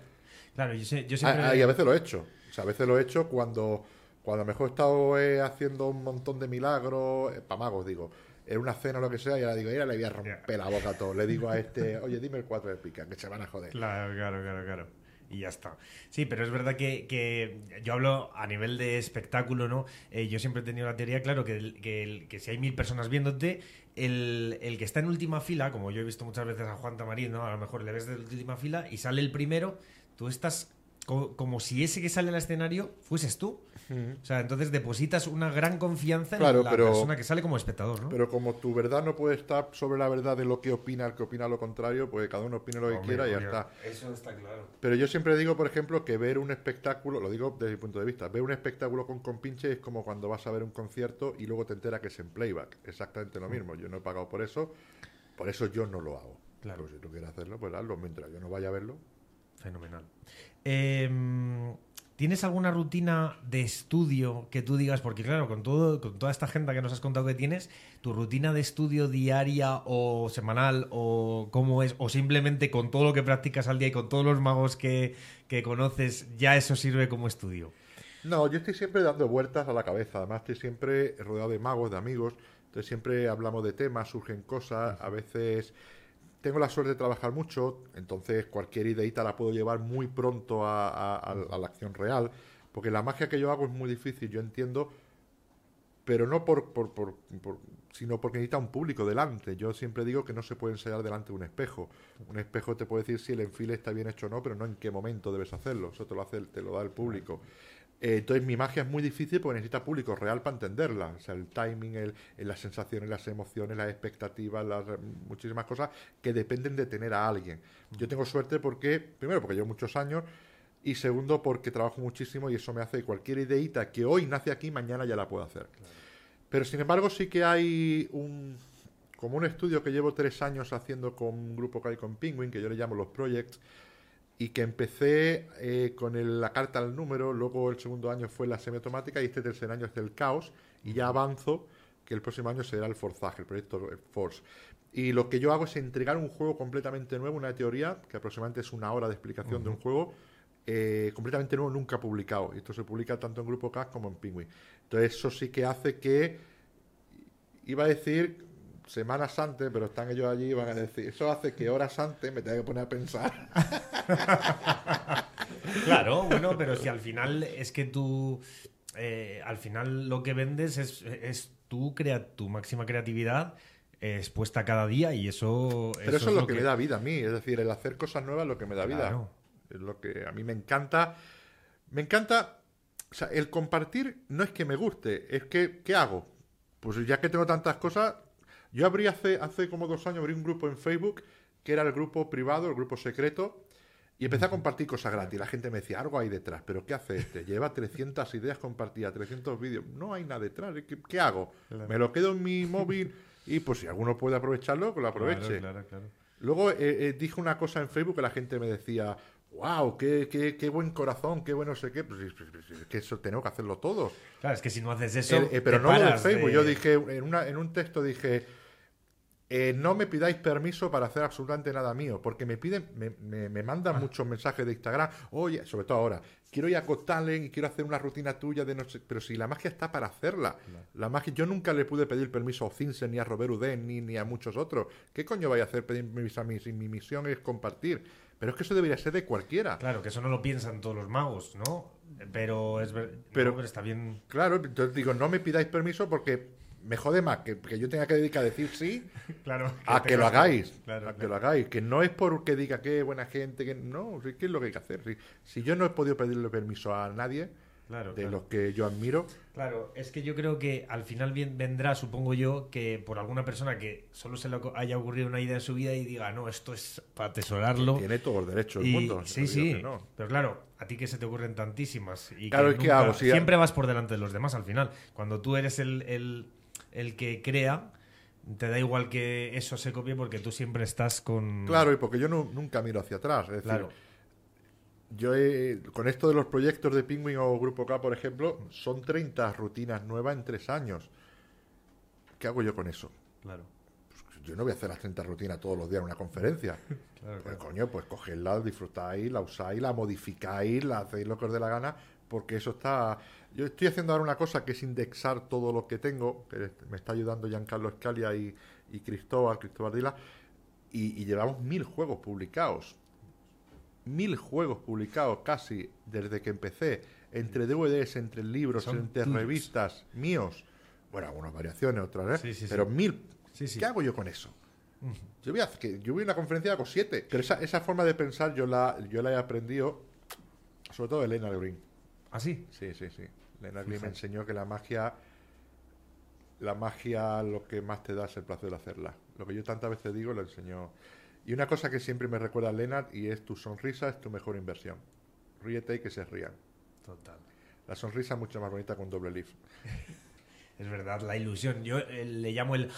Claro, yo, sé- yo siempre... Ah, ah, y a veces lo he hecho. O sea, a veces lo he hecho cuando, cuando a lo mejor he estado eh, haciendo un montón de milagros, para magos digo, en una cena o lo que sea, y ahora digo, mira, le voy a romper la boca a todos. Le digo a este, [laughs] oye, dime el 4 de pica, que se van a joder. Claro, claro, claro, claro. Y ya está. Sí, pero es verdad que, que yo hablo a nivel de espectáculo, ¿no? Eh, yo siempre he tenido la teoría, claro, que, que, que si hay mil personas viéndote, el, el que está en última fila, como yo he visto muchas veces a Juan Tamarín, ¿no? A lo mejor le ves de última fila y sale el primero, tú estás co- como si ese que sale al escenario fueses tú. O sea, entonces depositas una gran confianza Claro, en la pero- persona que sale como espectador, ¿no? Pero como tu verdad no puede estar sobre la verdad de lo que opina el que opina lo contrario, pues cada uno opine lo que quiera y ya está. Eso está claro. Pero yo siempre digo, por ejemplo, que ver un espectáculo, lo digo desde mi punto de vista, ver un espectáculo con compinche es como cuando vas a ver un concierto y luego te enteras que es en playback. Exactamente lo mismo. Yo no he pagado por eso, por eso yo no lo hago. Claro. Pero si tú quieres hacerlo, pues hazlo. Mientras yo no vaya a verlo. Fenomenal. Em, ¿Tienes alguna rutina de estudio que tú digas? Porque claro, con todo, con toda esta agenda que nos has contado que tienes, tu rutina de estudio diaria o semanal o cómo es, o simplemente con todo lo que practicas al día y con todos los magos que, que conoces, ya eso sirve como estudio. No, yo estoy siempre dando vueltas a la cabeza. Además, estoy siempre rodeado de magos, de amigos. Entonces, siempre hablamos de temas, surgen cosas. A veces tengo la suerte de trabajar mucho. Entonces, cualquier ideita la puedo llevar muy pronto a, la acción real. Porque la magia que yo hago es muy difícil, yo entiendo. Pero no por, por, por- por- sino porque necesita un público delante. Yo siempre digo que no se puede ensayar delante de un espejo. Un espejo te puede decir si el enfile está bien hecho o no, pero no en qué momento debes hacerlo. Eso te lo hace, te lo da el público. Eh, entonces mi magia es muy difícil porque necesita público real para entenderla. O sea, el timing, el, las sensaciones, las emociones, las expectativas, las re- muchísimas cosas que dependen de tener a alguien. Yo tengo suerte porque, primero, porque llevo muchos años y segundo, porque trabajo muchísimo y eso me hace que cualquier ideita que hoy nace aquí, mañana ya la puedo hacer. Pero sin embargo sí que hay un como un estudio que llevo tres años haciendo con un grupo que hay con Penguin, que yo le llamo los projects, y que empecé eh, con el- la carta al número, luego el segundo año fue la semiautomática y este tercer año es el caos, y ya avanzo que el próximo año será el forzaje, el proyecto Force. Y lo que yo hago es entregar un juego completamente nuevo, una teoría, que aproximadamente es una hora de explicación de un juego, eh, completamente nuevo, nunca publicado. Y esto se publica tanto en Grupo CAS como en Penguin. Entonces eso sí que hace que, iba a decir semanas antes, pero están ellos allí y van a decir, eso hace que horas antes me tenga que poner a pensar. [laughs] Claro, bueno, pero si al final es que tú, eh, al final lo que vendes es, es tu, crea, tu máxima creatividad expuesta cada día y eso... Pero eso, es lo que, me da vida a mí, es decir, el hacer cosas nuevas es lo que me da vida. Es lo que a mí me encanta. Me encanta, o sea, el compartir no es que me guste, es que, ¿qué hago? Pues ya que tengo tantas cosas, yo abrí hace, hace como dos años, abrí un grupo en Facebook, que era el grupo privado, el grupo secreto, y empecé a compartir cosas gratis. La gente me decía, algo hay detrás, pero ¿qué hace este? Lleva 300 ideas compartidas, 300 vídeos. No hay nada detrás. ¿Qué, qué hago? Me lo quedo en mi móvil y pues si alguno puede aprovecharlo, que lo aproveche. Claro, claro, claro. Luego eh, eh, dije una cosa en Facebook que la gente me decía, wow, qué, qué, qué buen corazón, qué bueno sé qué. Pues, es- es- es que eso tenemos que hacerlo todos. Claro, es que si no haces eso... Eh, eh, pero te no lo de paras Facebook. de- Yo dije, en, una, en un texto dije, eh, no me pidáis permiso para hacer absolutamente nada mío, porque me piden, me, me- me mandan Ah. muchos mensajes de Instagram, oye, sobre todo ahora, quiero ir a Costalen y quiero hacer una rutina tuya de no sé, pero si la magia está para hacerla, la magia, yo nunca le pude pedir permiso a Ocince, ni a Robert Uden, ni, ni a muchos otros, ¿qué coño vais a hacer pedir permiso a mí si mi misión es compartir? Pero es que eso debería ser de cualquiera. Claro, que eso no lo piensan todos los magos, ¿no? Pero es ver- Pero- no, pero está bien. Claro, entonces digo, no me pidáis permiso porque me jode más que, que yo tenga que dedicar a decir sí [laughs] Claro. a que lo hagáis. Claro, a que lo hagáis. Que no es porque diga que buena gente, que no, sí, que es lo que hay que hacer. sí. Si yo no he podido pedirle permiso a nadie Claro, de claro. los que yo admiro, Claro, es que yo creo que al final vendrá, supongo yo, que por alguna persona que solo se le haya ocurrido una idea en su vida y diga, no, esto es para atesorarlo. tiene todo el derecho del mundo. sí, sí. que no. Pero claro, a ti que se te ocurren tantísimas. Y Claro, que ¿y qué hago? Si- siempre vas por delante de los demás al final. Cuando tú eres el, el- el que crea, te da igual que eso se copie porque tú siempre estás con. Claro, y porque yo no- nunca miro hacia atrás. Es decir, Claro. Yo he- con esto de los proyectos de Penguin o Grupo K, por ejemplo, son 30 rutinas nuevas en tres años. ¿Qué hago yo con eso? Claro. Yo no voy a hacer las 30 rutinas todos los días en una conferencia. [laughs] Claro, Pues claro. coño, pues cogedla, disfrutáis, la usáis, la modificáis, la hacéis lo que os dé la gana, porque eso está... Yo estoy haciendo ahora una cosa que es indexar todo lo que tengo, que me está ayudando Giancarlo Scalia y, y Cristóbal, Cristóbal Dila, y, y llevamos mil juegos publicados. Mil juegos publicados casi desde que empecé, entre DVDs, entre libros, Son entre revistas míos. Bueno, algunas variaciones, otras, ¿eh? Sí, sí, sí. Pero mil. Sí. ¿Qué hago yo con eso? Yo voy a, que yo voy a una conferencia con siete. Pero esa, esa forma de pensar yo la, yo la he aprendido, sobre todo de Lena Green. ¿Ah, sí? Sí, sí, sí. Lena Green me enseñó que la magia, la magia lo que más te da es el placer de hacerla. Lo que yo tantas veces digo lo enseñó. Y una cosa que siempre me recuerda a Lena y es tu sonrisa es tu mejor inversión. Ríete y que se rían. Total. La sonrisa es mucho más bonita con doble leaf. [laughs] Es verdad, la ilusión. Yo eh, le llamo el.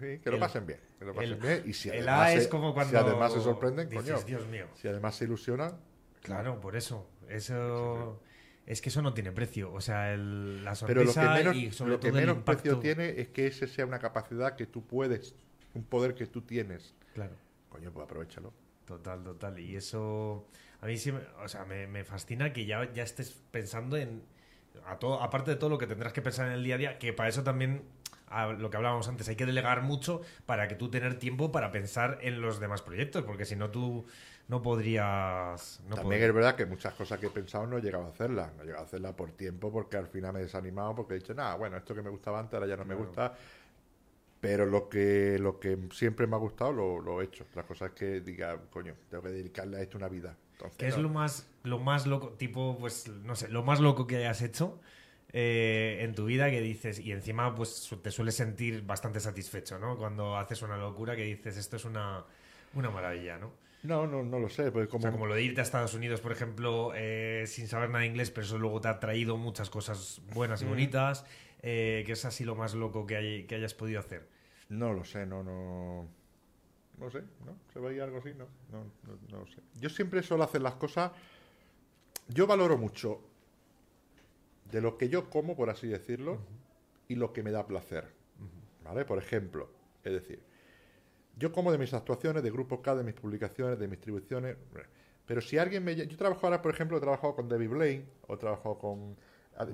Sí, que lo El- pasen bien. Que lo pasen el- bien. Y si el además, A es se- como cuando. si además se sorprenden, dices, coño. Dios mío. Si además se ilusionan, Claro, por eso. Eso. Es que eso no tiene precio. O sea, el- la Pero lo que menos, y sobre lo que todo menos precio tiene es que ese sea una capacidad que tú puedes, un poder que tú tienes. Claro. Coño, pues aprovechalo. Total, total. Y eso a mí sí, me, o sea, me, me fascina que ya, ya estés pensando en, a todo, aparte de todo lo que tendrás que pensar en el día a día, que para eso también, a lo que hablábamos antes, hay que delegar mucho para que tú tener tiempo para pensar en los demás proyectos, porque si no tú no podrías... No También podrías- es verdad que muchas cosas que he pensado no he llegado a hacerlas. No he llegado a hacerlas por tiempo porque al final me he desanimado porque he dicho, nada, bueno, esto que me gustaba antes ahora ya no me gusta. Pero lo que, lo que siempre me ha gustado lo, lo he hecho. La cosa es que diga, coño, tengo que dedicarle a esto una vida. Entonces, ¿Qué es lo más, lo más loco, tipo, pues, no sé, lo más loco que hayas hecho eh, en tu vida que dices, y encima, pues, te sueles sentir bastante satisfecho, ¿no? Cuando haces una locura que dices, esto es una, una maravilla, ¿no? No, no, no lo sé. O como, sea, como lo de irte a Estados Unidos, por ejemplo, eh, sin saber nada de inglés, pero eso luego te ha traído muchas cosas buenas y Mm. bonitas, eh, que es así lo más loco que, hay- que hayas podido hacer. No lo sé, no, no. No sé, ¿no? ¿Se veía algo así? No, no, no, no lo sé. Yo siempre suelo hacer las cosas. Yo valoro mucho de lo que yo como, por así decirlo, y lo que me da placer. ¿Vale? Por ejemplo, es decir, yo como de mis actuaciones, de Grupo K, de mis publicaciones, de mis distribuciones. Pero si alguien me. Yo trabajo ahora, por ejemplo, he trabajado con David Blaine, o he trabajado con.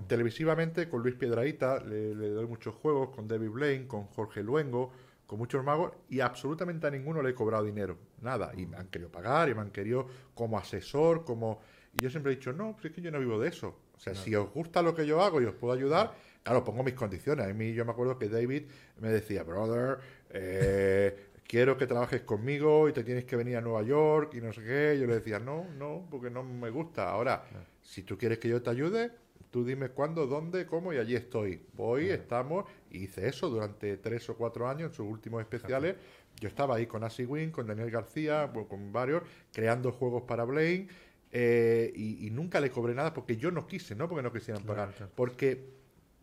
Televisivamente con Luis Piedraíta, le, le doy muchos juegos, con David Blaine, con Jorge Luengo, con muchos magos, y absolutamente a ninguno le he cobrado dinero. Nada. Y me han querido pagar, y me han querido como asesor, como. Y yo siempre he dicho, no, pues es que yo no vivo de eso. O sea, si os gusta lo que yo hago y os puedo ayudar, claro, pongo mis condiciones. A mí yo me acuerdo que David me decía, brother, eh, [laughs] quiero que trabajes conmigo y te tienes que venir a Nueva York y no sé qué. Yo le decía, no, no, porque no me gusta. Ahora, si tú quieres que yo te ayude, tú dime cuándo, dónde, cómo y allí estoy. Voy, estamos, y hice eso durante tres o cuatro años en sus últimos especiales. Yo estaba ahí con Asi Win, con Daniel García, con varios, creando juegos para Blaine. eh, y, y nunca le cobré nada porque yo no quise, no porque no quisieran Claro, pagar, claro. porque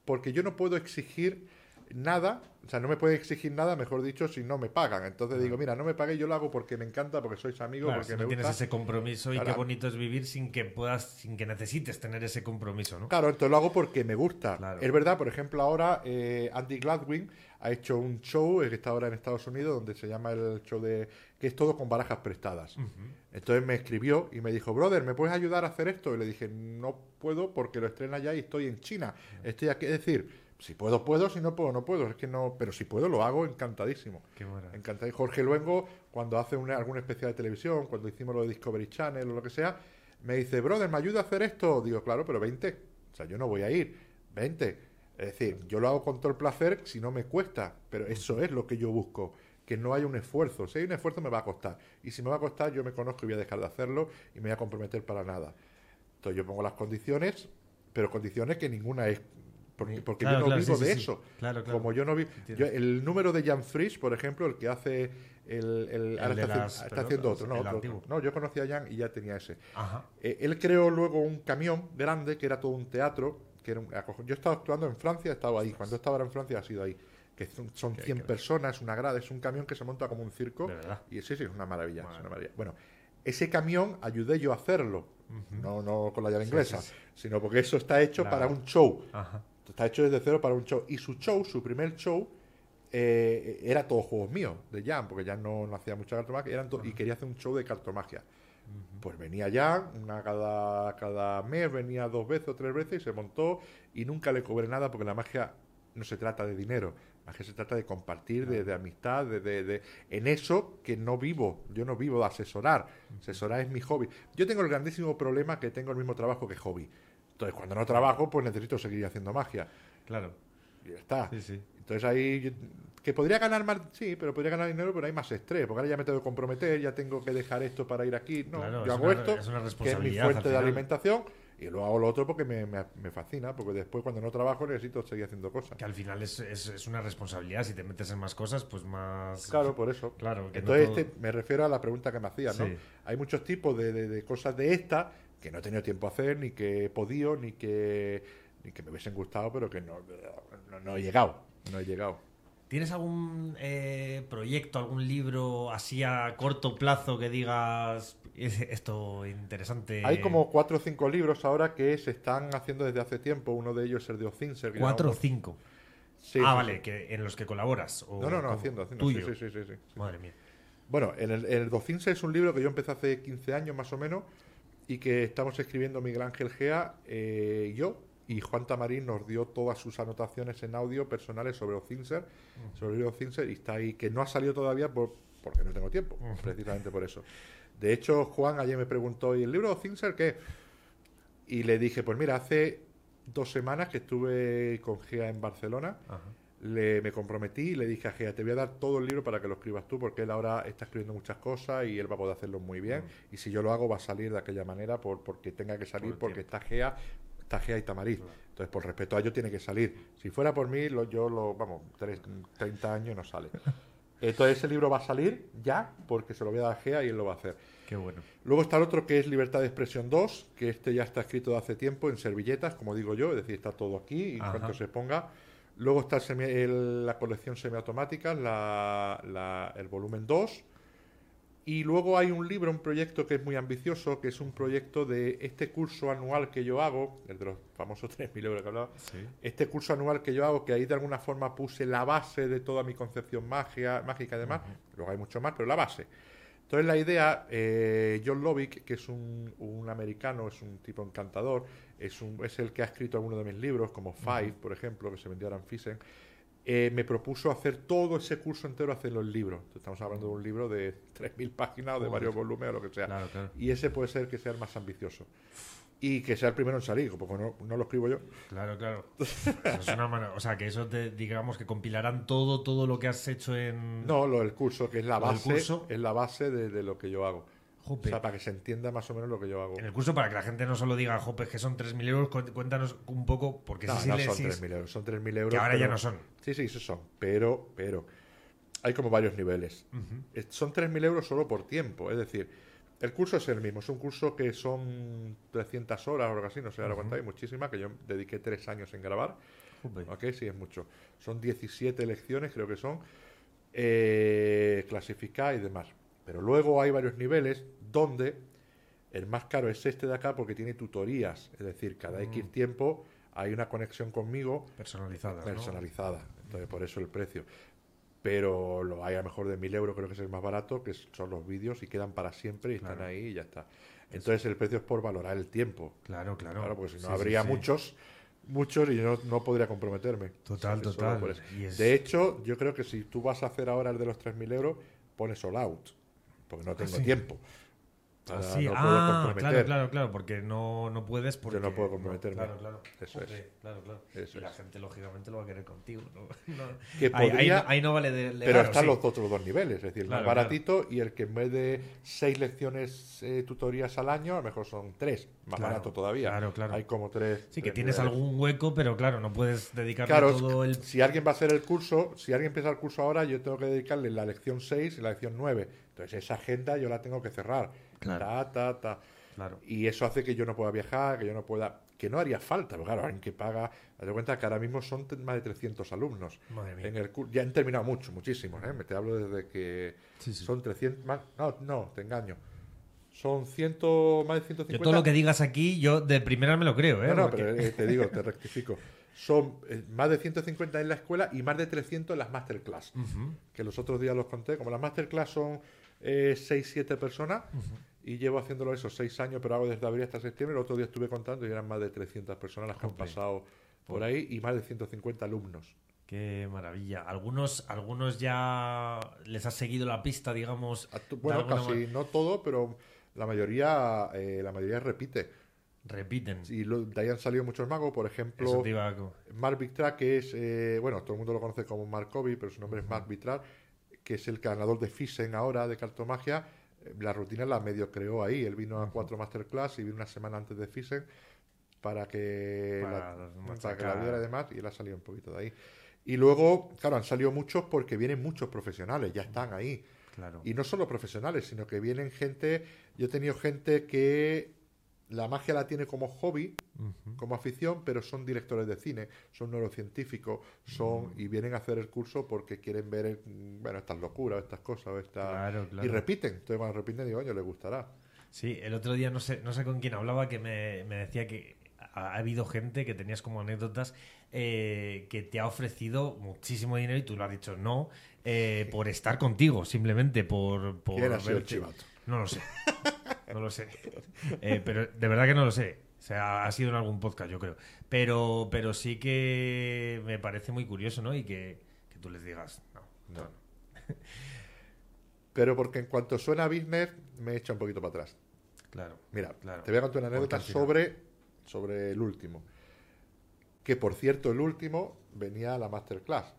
porque yo no puedo exigir nada, o sea, no me pueden exigir nada, mejor dicho, si no me pagan. Entonces digo, mira, no me pagué, yo lo hago porque me encanta, porque sois amigos, Claro, porque si me no gusta. tienes ese compromiso y qué bonito es vivir sin que puedas, sin que necesites tener ese compromiso, ¿no? Claro, entonces lo hago porque me gusta. Claro. Es verdad, por ejemplo, ahora eh, Andy Gladwin ha hecho un show eh, que está ahora en Estados Unidos donde se llama el show de que es todo con barajas prestadas. Entonces me escribió y me dijo, brother, ¿me puedes ayudar a hacer esto? Y le dije, no puedo porque lo estrena ya y estoy en China. Estoy aquí, es decir, si puedo, puedo, si no puedo, no puedo. Es que no, pero si puedo, lo hago encantadísimo. Qué maravilla. Encantadísimo. Jorge Luengo, cuando hace una, algún especial de televisión, cuando hicimos lo de Discovery Channel o lo que sea, me dice, brother, ¿me ayuda a hacer esto? Digo, claro, pero 20. O sea, yo no voy a ir. 20. Es decir, yo lo hago con todo el placer si no me cuesta, pero eso es lo que yo busco, que no haya un esfuerzo. Si hay un esfuerzo me va a costar. Y si me va a costar, yo me conozco y voy a dejar de hacerlo y me voy a comprometer para nada. Entonces yo pongo las condiciones, pero condiciones que ninguna es... Porque, porque Claro, yo no claro, vivo sí, de sí, sí. eso. Claro, claro. Como yo no vi... Entiendo. yo- el número de Jan Frisch, por ejemplo, el que hace el... el- ahora de está, las haciendo otro, no, otro. No, yo conocí a Jan y ya tenía ese. Ajá. Eh, él creó luego un camión grande que era todo un teatro. Que era un- yo he estado actuando en Francia, he estado ahí. Cuando estaba en Francia ha sido ahí. Que son, son 100 personas, una grada, es un camión que se monta como un circo. De verdad. Y sí, sí, es una maravilla, es Madre una maravilla. Bueno, ese camión ayudé yo a hacerlo. no, no con la llave inglesa, sí, sí. sino porque eso está hecho Claro. para un show. Ajá. Está hecho desde cero para un show. Y su show, su primer show, eh, era todo juegos míos, de Jan, porque Jan no, no hacía mucha cartomagia, eran y quería hacer un show de cartomagia. Pues venía Jan, una cada, cada mes, venía dos veces o tres veces y se montó y nunca le cobré nada porque la magia no se trata de dinero, la magia se trata de compartir, de, de amistad, de, de- de- en eso que no vivo, yo no vivo de asesorar, asesorar es mi hobby. Yo tengo el grandísimo problema que tengo el mismo trabajo que hobby. Entonces cuando no trabajo pues necesito seguir haciendo magia. Claro. Y ya está. Sí, sí. Entonces ahí, yo- que podría ganar más, sí, pero podría ganar dinero, pero hay más estrés, porque ahora ya me tengo que comprometer, ya tengo que dejar esto para ir aquí. No, Claro, yo hago una- esto, es una que es mi fuente de alimentación, y luego hago lo otro porque me, me- me fascina, porque después cuando no trabajo necesito seguir haciendo cosas. Que al final es, es, es una responsabilidad. Si te metes en más cosas, pues más. Claro, por eso. Claro, que no Entonces, todo- este, me refiero a la pregunta que me hacías, ¿no? Hay muchos tipos de, de- de cosas de esta que no he tenido tiempo a hacer, ni que he podido, ni que, ni que me hubiesen gustado, pero que no, no, no he llegado. No he llegado. ¿Tienes algún eh, proyecto, algún libro así a corto plazo que digas "Es esto interesante? Hay como cuatro o cinco libros ahora que se están haciendo desde hace tiempo. Uno de ellos es el de Ocincer. que cuatro o cinco. Sí, ah, sí, vale, sí. que en los que colaboras. o No, no, no, haciendo, haciendo. Tuyo. Sí, sí, sí. Madre mía. Bueno, en el, el Docince es un libro que yo empecé hace 15 años más o menos y que estamos escribiendo Miguel Ángel Gea, eh, yo y Juan Tamarín nos dio todas sus anotaciones en audio personales sobre Ocincer, sobre el libro Ocincer y está ahí, que no ha salido todavía por, porque no tengo tiempo, precisamente por eso. De hecho, Juan ayer me preguntó, ¿y el libro Ocincer qué? Y le dije, pues mira, hace dos semanas que estuve con Gea en Barcelona. Le, me comprometí y le dije a Gea, te voy a dar todo el libro para que lo escribas tú, porque él ahora está escribiendo muchas cosas y él va a poder hacerlo muy bien. Y si yo lo hago, va a salir de aquella manera por, porque tenga que salir, porque tiempo. está Gea, está Gea y Tamariz. Entonces, por respeto a ellos, tiene que salir. Si fuera por mí, lo, yo lo, vamos, tres- 30 años no sale. [laughs] Entonces, ese libro va a salir ya, porque se lo voy a dar a Gea y él lo va a hacer. Qué bueno. Luego está el otro que es Libertad de Expresión 2, que este ya está escrito de hace tiempo en servilletas, como digo yo, es decir, está todo aquí y en Ajá. cuanto se ponga. Luego está el semi- el- la colección semiautomática, la, la- el volumen 2. Y luego hay un libro, un proyecto que es muy ambicioso, que es un proyecto de este curso anual que yo hago, el de los famosos [laughs] 3.000 euros que hablaba, Sí. este curso anual que yo hago, que ahí de alguna forma puse la base de toda mi concepción magia, mágica y demás, luego hay mucho más, pero la base. Entonces la idea, eh, John Lovick, que es un, un americano, es un tipo encantador, es, un, es el que ha escrito algunos de mis libros, como Five, por ejemplo, que se vendió ahora en Thyssen, eh, me propuso hacer todo ese curso entero, hacerlo en libro. Entonces, Estamos hablando de un libro de [laughs] 3.000 páginas o de varios volúmenes o lo que sea. Claro, claro. Y ese puede ser que sea el más ambicioso. Y que sea el primero en salir, porque no, no lo escribo yo. Claro, claro. [laughs] Eso es una mano- o sea, que eso te, digamos que compilarán todo, todo lo que has hecho en. No, lo del curso, que es la ¿Lo del base, curso? es la base de, de lo que yo hago. Jope. O sea, para que se entienda más o menos lo que yo hago. En el curso, para que la gente no solo diga, jope, que son 3.000 euros, cu- cuéntanos un poco, porque No, sí, sí no son sí es- 3.000 euros, son 3.000 euros. Que ahora ya no son. Sí, sí, eso son. Pero, pero, hay como varios niveles. Es- Son 3.000 euros solo por tiempo. Es decir, el curso es el mismo. Es un curso que son 300 horas o algo así, no sé ahora cuánto hay, muchísimas, que yo dediqué tres años en grabar. Jope. ¿Ok? Sí, es mucho. Son 17 lecciones, creo que son, eh, clasificadas y demás. Pero luego hay varios niveles donde el más caro es este de acá porque tiene tutorías. Es decir, cada X tiempo hay una conexión conmigo Personalizada. ¿no? personalizada. Entonces, por eso el precio. Pero lo hay a lo mejor de 1000 euros, creo que es el más barato, que son los vídeos y quedan para siempre y están ahí y ya está. Entonces, el precio es por valorar el tiempo. Claro, claro. Claro, porque si no Sí, habría sí. muchos, muchos y yo no, no podría comprometerme. Total, total. De hecho, yo creo que si tú vas a hacer ahora el de los 3.000 euros, pones all out, porque no tengo sí. tiempo. Para- Sí, no puedo ah, claro, claro, claro, porque no, no puedes porque... no puedo comprometerme. claro, claro. Eso es. Claro, claro. Eso y la es. gente, lógicamente, lo va a querer contigo. [laughs] Que Ahí- ahí, podría- ahí no vale de... de Pero están sí. los otros dos niveles, es decir, el más baratito y el que en vez de seis lecciones eh, tutorías al año, a lo mejor son tres, más Claro, barato todavía. claro, claro. Hay como tres. Sí, que tres tienes niveles. algún hueco, pero claro, no puedes dedicarle todo el... si alguien va a hacer el curso, si alguien empieza el curso ahora, yo tengo que dedicarle la lección 6 y la lección 9. Entonces esa agenda yo la tengo que cerrar. Claro. Ta, ta, ta. Claro. Y eso hace que yo no pueda viajar, que yo no pueda... Que no haría falta, pero claro, alguien que paga... De cuenta que ahora mismo son más de 300 alumnos. Madre mía. En el ya han terminado muchos, muchísimos, ¿eh? Me te hablo desde que Sí, sí. son 300... Más, no, no, te engaño. Son 100, más de 150... Yo todo lo que digas aquí, yo de primera me lo creo, ¿eh? No, no, Porque- pero eh, te digo, te rectifico. Son eh, más de 150 en la escuela y más de 300 en las masterclass. Que los otros días los conté. Como las masterclass son 6-7 personas y llevo haciéndolo esos 6 años, pero hago desde abril hasta septiembre. El otro día estuve contando y eran más de 300 personas las que han pasado por ahí y más de 150 alumnos. Qué maravilla. Algunos, algunos ya les has seguido la pista, digamos. Bueno, casi manera. no todo, pero la mayoría, eh, la mayoría repite. Repiten. Y lo- de ahí han salido muchos magos, por ejemplo. Mark Vitrar, que es, eh, bueno, todo el mundo lo conoce como Markovi, pero su nombre es Mark Vitrar, que es el ganador de Fisen ahora de cartomagia. La rutina la medio creó ahí. Él vino a cuatro masterclass y vino una semana antes de Fisen para que, Para la, machacar. para que la viera y demás, y él ha salido un poquito de ahí. Y luego, claro, han salido muchos porque vienen muchos profesionales, ya están ahí. Claro. Y no solo profesionales, sino que vienen gente. Yo he tenido gente que la magia la tiene como hobby, como afición, pero son directores de cine, son neurocientíficos, son Mm. y vienen a hacer el curso porque quieren ver, bueno, estas locuras, estas cosas, Claro, claro. y repiten. Entonces cuando repiten digo, oye, les gustará. Sí, el otro día no sé, no sé con quién hablaba que me, me decía que ha, ha habido gente que tenías como anécdotas eh, que te ha ofrecido muchísimo dinero y tú lo has dicho no eh, por estar contigo, simplemente por, por ¿Quién ha sido el chivato? No lo sé, [laughs] no lo sé, Eh, pero de verdad que no lo sé. O sea, ha sido en algún podcast, yo creo. Pero, pero sí que me parece muy curioso, ¿no? Y que, que tú les digas, no, no. No. Pero porque en cuanto suena business, me echa un poquito para atrás. Claro. Mira, Claro. te voy a contar una anécdota sobre, sobre el último. Que por cierto, el último venía a la masterclass.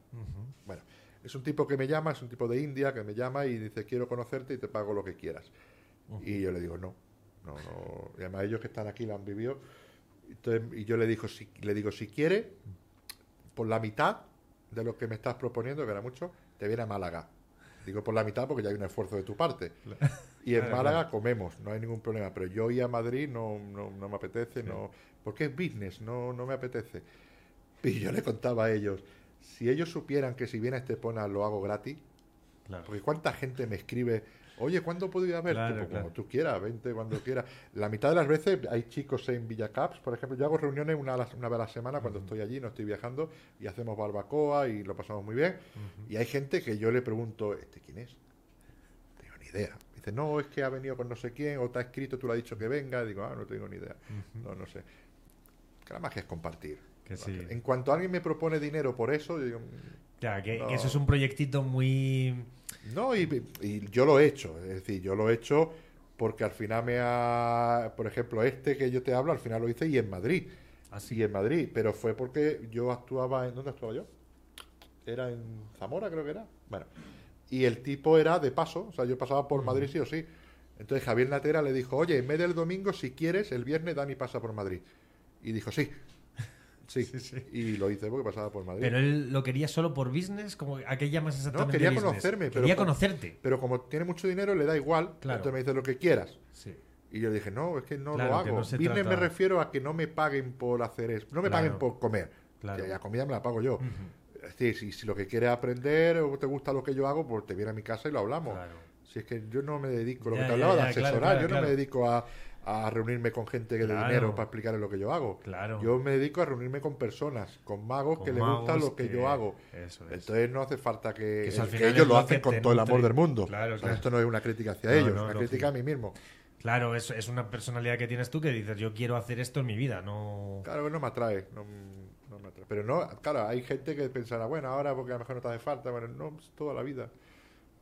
Bueno, es un tipo que me llama, es un tipo de India que me llama y dice, quiero conocerte y te pago lo que quieras. Y yo le digo, no, no, no. Y además ellos que están aquí lo han vivido. Entonces, y yo le, digo, si, le digo, si quiere, por la mitad de lo que me estás proponiendo, que era mucho, te viene a Málaga. Digo por la mitad porque ya hay un esfuerzo de tu parte. Y en Claro, Málaga comemos, no hay ningún problema. Pero yo ir a Madrid no, no, no me apetece, no, porque es business, no, no me apetece. Y yo le contaba a ellos, si ellos supieran que si viene a Estepona lo hago gratis, porque cuánta gente me escribe, oye, ¿cuándo puedo ir a verte? Claro, Pues claro. como tú quieras, vente cuando quieras. La mitad de las veces hay chicos en Villacaps, por ejemplo, yo hago reuniones una, una vez a la semana cuando estoy allí, no estoy viajando, y hacemos barbacoa y lo pasamos muy bien. Y hay gente que yo le pregunto, ¿este quién es? No tengo ni idea. Dice, no, es que ha venido con no sé quién, o te ha escrito, tú le has dicho que venga. Digo, ah, no tengo ni idea. No, no sé. Que la magia es compartir. Que sí. En cuanto alguien me propone dinero por eso, yo digo, "Mm, Ya, que, No. que eso es un proyectito muy... No, y, y yo lo he hecho, es decir, yo lo he hecho porque al final me ha, por ejemplo, este que yo te hablo, al final lo hice y en Madrid. Así. Y en Madrid, pero fue porque yo actuaba en, ¿dónde actuaba yo? Era en Zamora, creo que era. Bueno, y el tipo era de paso, o sea, yo pasaba por Madrid sí o sí. Entonces Javier Natera le dijo, oye, en vez del domingo, si quieres, el viernes Dani pasa por Madrid. Y dijo, sí. Sí, Sí, sí. y lo hice porque pasaba por Madrid. Pero él lo quería solo por business, como ¿a qué llamas exactamente? quería business? conocerme, pero Quería conocerte. Pero como tiene mucho dinero, le da igual. Claro. Entonces me dice lo que quieras. Sí. Y yo dije, no, es que no Claro, lo hago. no Business trata- me refiero a que no me paguen por hacer eso. No me Claro. paguen por comer. Claro. Y la comida me la pago yo. Es decir, si, si lo que quieres aprender o te gusta lo que yo hago, pues te viene a mi casa y lo hablamos. Claro. Si es que yo no me dedico, lo Ya, que te ya, hablaba ya, de asesorar, yo no me dedico a, a reunirme con gente que de Claro. dinero para explicarles lo que yo hago. Claro. Yo me dedico a reunirme con personas, con magos Con que les gusta lo que, yo hago. eso es. Entonces no hace falta que, Que eso al que final ellos lo hacen con todo el amor del mundo. Claro, claro. Esto no es una crítica hacia No, ellos, no, es una crítica a mí mismo. Claro, es, es una personalidad que tienes tú que dices, yo quiero hacer esto en mi vida, no... Claro no me atrae, no, me atrae. Pero no, claro, hay gente que pensará, bueno, ahora porque a lo mejor no te hace falta, bueno, no, es toda la vida.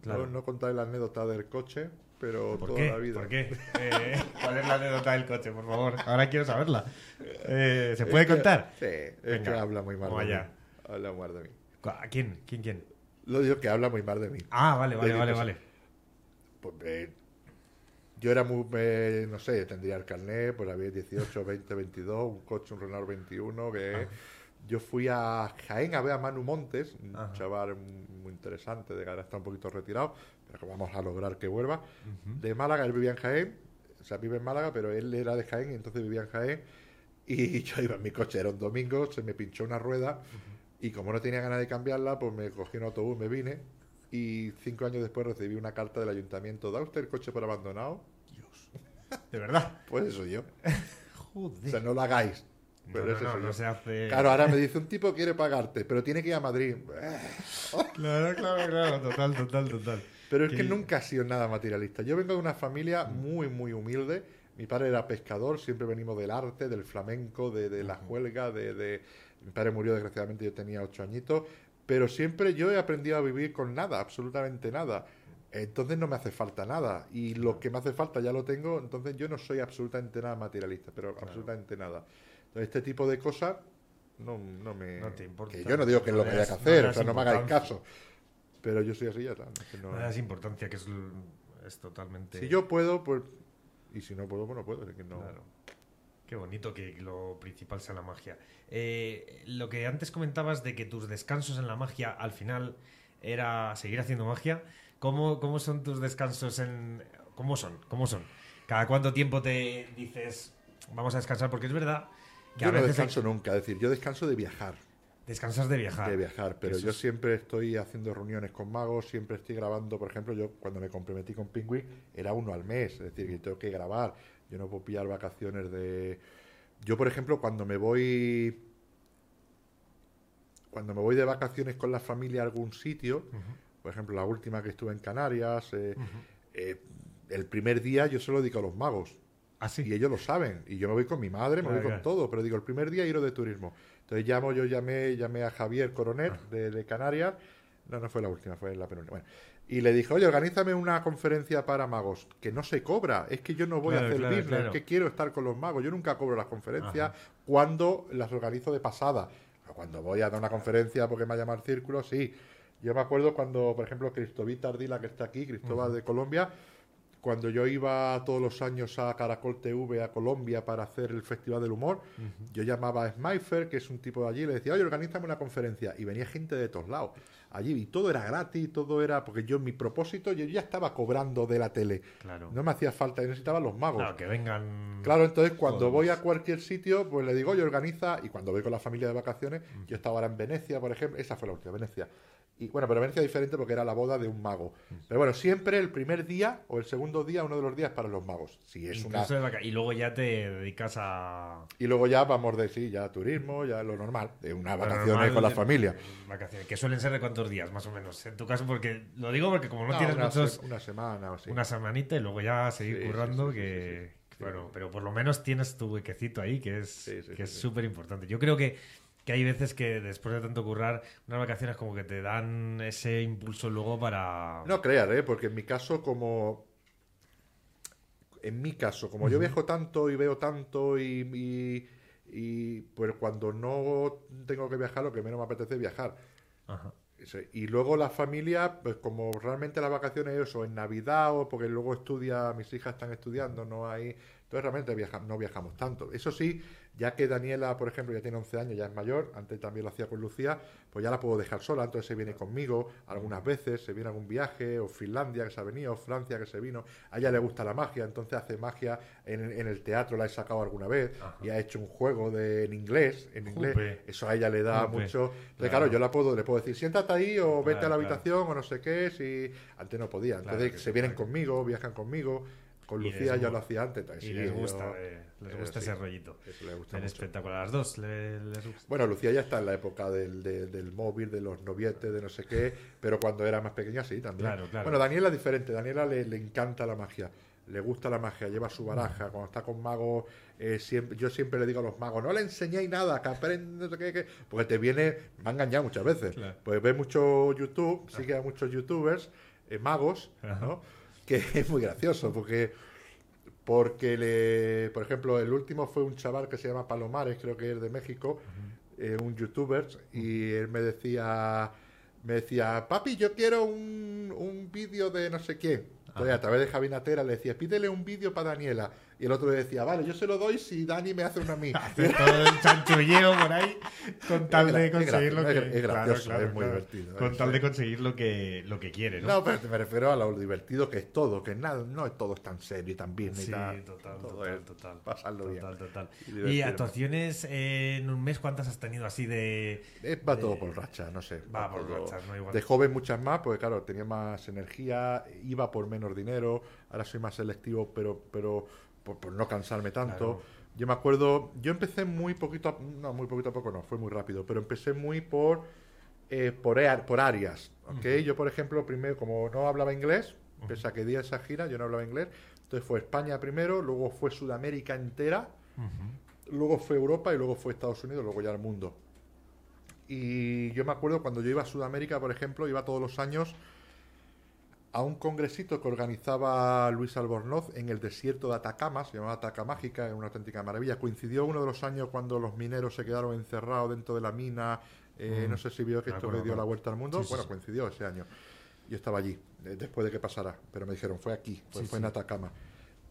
Claro. No, no contaré la anécdota del coche, pero ¿Por toda qué? la vida. ¿Por qué? [laughs] Eh, ¿Cuál es la anécdota del coche, por favor? Ahora quiero saberla. Eh, ¿Se puede Es que- contar? Sí, es Venga, que habla muy mal de mí. Habla muy mal de mí. ¿A quién? ¿Quién, quién? Lo digo que habla muy mal de mí. Ah, vale, vale, De- vale, vale. Pues, eh, yo era muy, no sé, tendría el carnet, pues había 18, 20, 22, un coche, un Renault 21, que yo fui a Jaén a ver a Manu Montes, un Ajá. chaval muy interesante, de ahora está un poquito retirado, vamos a lograr que vuelva. De Málaga, él vivía en Jaén, o sea, vive en Málaga, pero él era de Jaén y entonces vivía en Jaén. Y [laughs] yo iba en mi coche, era un domingo, se me pinchó una rueda y como no tenía ganas de cambiarla, pues me cogí un autobús, me vine y cinco años después recibí una carta del ayuntamiento. ¿Da usted el coche por abandonado? ¿De verdad? [laughs] Pues eso yo. Joder. O sea, no lo hagáis. no, Pero no, eso no, no yo. se hace... Claro, ahora me dice un tipo quiere pagarte, pero tiene que ir a Madrid. Claro, claro, claro, total, total, total. Pero es que nunca he sido nada materialista. Yo vengo de una familia muy, muy humilde. Mi padre era pescador, siempre venimos del arte, del flamenco, de, de la juelga, de, de- Mi padre murió desgraciadamente, yo tenía ocho añitos, pero siempre yo he aprendido a vivir con nada, absolutamente nada. Entonces no me hace falta nada. Y lo que me hace falta ya lo tengo, entonces yo no soy absolutamente nada materialista, pero absolutamente nada. Entonces este tipo de cosas no, no me... No te importa. Que yo no digo que es No lo que haya que no hacer, le o sea, no me hagáis caso. Pero yo soy así ya está. es que no- No das importancia, que es, es totalmente... si yo puedo, pues. Y si no puedo, pues no puedo. es que no- Claro. Qué bonito que lo principal sea la magia. Eh, lo que antes comentabas de que tus descansos en la magia al final era seguir haciendo magia. ¿Cómo, cómo son tus descansos en... ¿Cómo son? ¿Cómo son? ¿Cada cuánto tiempo te dices vamos a descansar? Porque es verdad que Yo a no veces descanso nunca. Es decir, yo descanso de viajar. Descansas de viajar. De viajar. Pero Eso yo es- siempre estoy haciendo reuniones con magos, siempre estoy grabando. Por ejemplo, yo cuando me comprometí con Penguin era uno al mes. Es decir, que tengo que grabar. Yo no puedo pillar vacaciones de. Yo, por ejemplo, cuando me voy. Cuando me voy de vacaciones con la familia a algún sitio, por ejemplo, la última que estuve en Canarias, eh, eh, el primer día yo se lo dedico a los magos. Así. Y ellos lo saben. Y yo me voy con mi madre, me Claro, voy con claro. todo. Pero digo, el primer día ir de turismo. Entonces llamo, yo llamé, llamé a Javier Coronet Ah. de, de Canarias. No, no fue la última, fue la penúltima. Bueno, y le dije, oye, organízame una conferencia para magos. Que no se cobra. Es que yo no voy Claro, a hacer claro, business. claro. Es que quiero estar con los magos. Yo nunca cobro las conferencias Ajá. cuando las organizo de pasada. Cuando voy a dar una conferencia porque me ha llamado el círculo, sí. Yo me acuerdo cuando, por ejemplo, Cristovita Ardila, que está aquí, Cristóbal de Colombia, cuando yo iba todos los años a Caracol TV a Colombia para hacer el Festival del Humor, yo llamaba a Smifer, que es un tipo de allí, y le decía, oye, organízame una conferencia. Y venía gente de todos lados. Allí, y todo era gratis, todo era. Porque yo, mi propósito, yo ya estaba cobrando de la tele. Claro. No me hacía falta, yo necesitaba los magos. Claro, que vengan... Claro, entonces cuando Todos. voy a cualquier sitio, pues le digo, oye, organiza, y cuando voy con la familia de vacaciones, yo estaba ahora en Venecia, por ejemplo, esa fue la última, Venecia. Y bueno, pero Venecia es diferente porque era la boda de un mago. Pero bueno, siempre el primer día o el segundo día, uno de los días para los magos. Si es una... Y luego ya te dedicas a... Y luego ya vamos de sí, ya turismo, ya lo normal, de unas vacaciones normal con la de- familia. Vacaciones, que suelen ser de cuántos días, más o menos. En tu caso, porque lo digo porque como no, No, tienes una, muchos, una semana o así. una semanita y luego ya seguir Sí, currando, sí, sí, que bueno, pero por lo menos tienes tu huequecito ahí, que es que es súper importante. Yo creo que, que hay veces que después de tanto currar, unas vacaciones como que te dan ese impulso luego para... No creas, ¿eh? porque en mi caso, como. En mi caso, como yo viajo tanto y veo tanto y, y, y, pues cuando no tengo que viajar, lo que menos me apetece es viajar. Ajá. Y luego la familia, pues como realmente las vacaciones eso, en Navidad o porque luego estudia, mis hijas están estudiando, no hay. Entonces realmente viaja- no viajamos tanto. Eso sí, Ya que Daniela, por ejemplo, ya tiene 11 años, ya es mayor, antes también lo hacía con Lucía, pues ya la puedo dejar sola, entonces se viene conmigo algunas veces, se viene a algún viaje, o Finlandia que se ha venido, o Francia que se vino, a ella le gusta la magia, entonces hace magia en, en el teatro, la he sacado alguna vez, y ha hecho un juego de, en inglés, en inglés, eso a ella le da mucho. Entonces, Claro. claro, yo la puedo, le puedo decir, siéntate ahí o vete Claro, a la claro. habitación o no sé qué, si antes no podía. Entonces se vienen conmigo, viajan conmigo. Con Lucía les ya lo hacía antes. Y sí, les yo- gusta, eh, les eh, gusta sí, ese rollito. eso le gusta mucho. a las dos le- les gusta. Bueno, Lucía ya está en la época del, de- del móvil, de los novietes, de no sé qué, pero cuando era más pequeña sí, también. Claro, claro. Bueno, Daniela es diferente, Daniela le, le encanta la magia, le gusta la magia, lleva su baraja, cuando está con magos, eh, siempre, yo siempre le digo a los magos, no le enseñéis nada, que aprende, no sé qué, qué", porque te viene, me ha engañado muchas veces, Claro. pues ve mucho YouTube, sigue a muchos youtubers, eh, magos, Ajá. ¿no? Que [laughs] es muy gracioso, porque porque le, por ejemplo, el último fue un chaval que se llama Palomares, creo que es de México, eh, un youtuber, y él me decía, me decía, papi, yo quiero un, un vídeo de no sé qué. Entonces, a través de Javi Natera le decía, pídele un vídeo para Daniela. Y el otro le decía, vale, yo se lo doy si Dani me hace una a mí. [laughs] Hace todo el chanchulleo por ahí con tal Es de conseguir es lo que... es gracioso, es muy divertido, Con es- tal de conseguir lo que, lo que quiere, ¿no? No, pero me refiero a lo divertido que es todo, que nada, no es todo tan serio y tan bien. Sí, tan, total, todo total, es total. pasarlo bien. Total, total. Y actuaciones eh, en un mes, ¿cuántas has tenido así de...? Eh, va todo por racha, no sé. Va por rachas, ¿no? Igual. De joven muchas más, porque claro, tenía más energía, iba por menos dinero, ahora soy más selectivo, pero, pero por, por no cansarme tanto. Claro. Yo me acuerdo, yo empecé muy poquito, a- no, muy poquito a poco no, fue muy rápido, pero empecé muy por, eh, por, ea- por áreas, ¿ok? Yo, por ejemplo, primero, como no hablaba inglés, pese a que di esa gira, yo no hablaba inglés, entonces fue España primero, luego fue Sudamérica entera, luego fue Europa y luego fue Estados Unidos, luego ya el mundo. Y yo me acuerdo cuando yo iba a Sudamérica, por ejemplo, iba todos los años a un congresito que organizaba Luis Albornoz en el desierto de Atacama, se llamaba Atacamágica, era una auténtica maravilla. Coincidió uno de los años cuando los mineros se quedaron encerrados dentro de la mina. eh, Mm, no sé si vio que esto le dio la vuelta al mundo. Sí, bueno, sí. coincidió ese año. Yo estaba allí, eh, después de que pasara, pero me dijeron, fue aquí, fue, Sí, fue sí. en Atacama.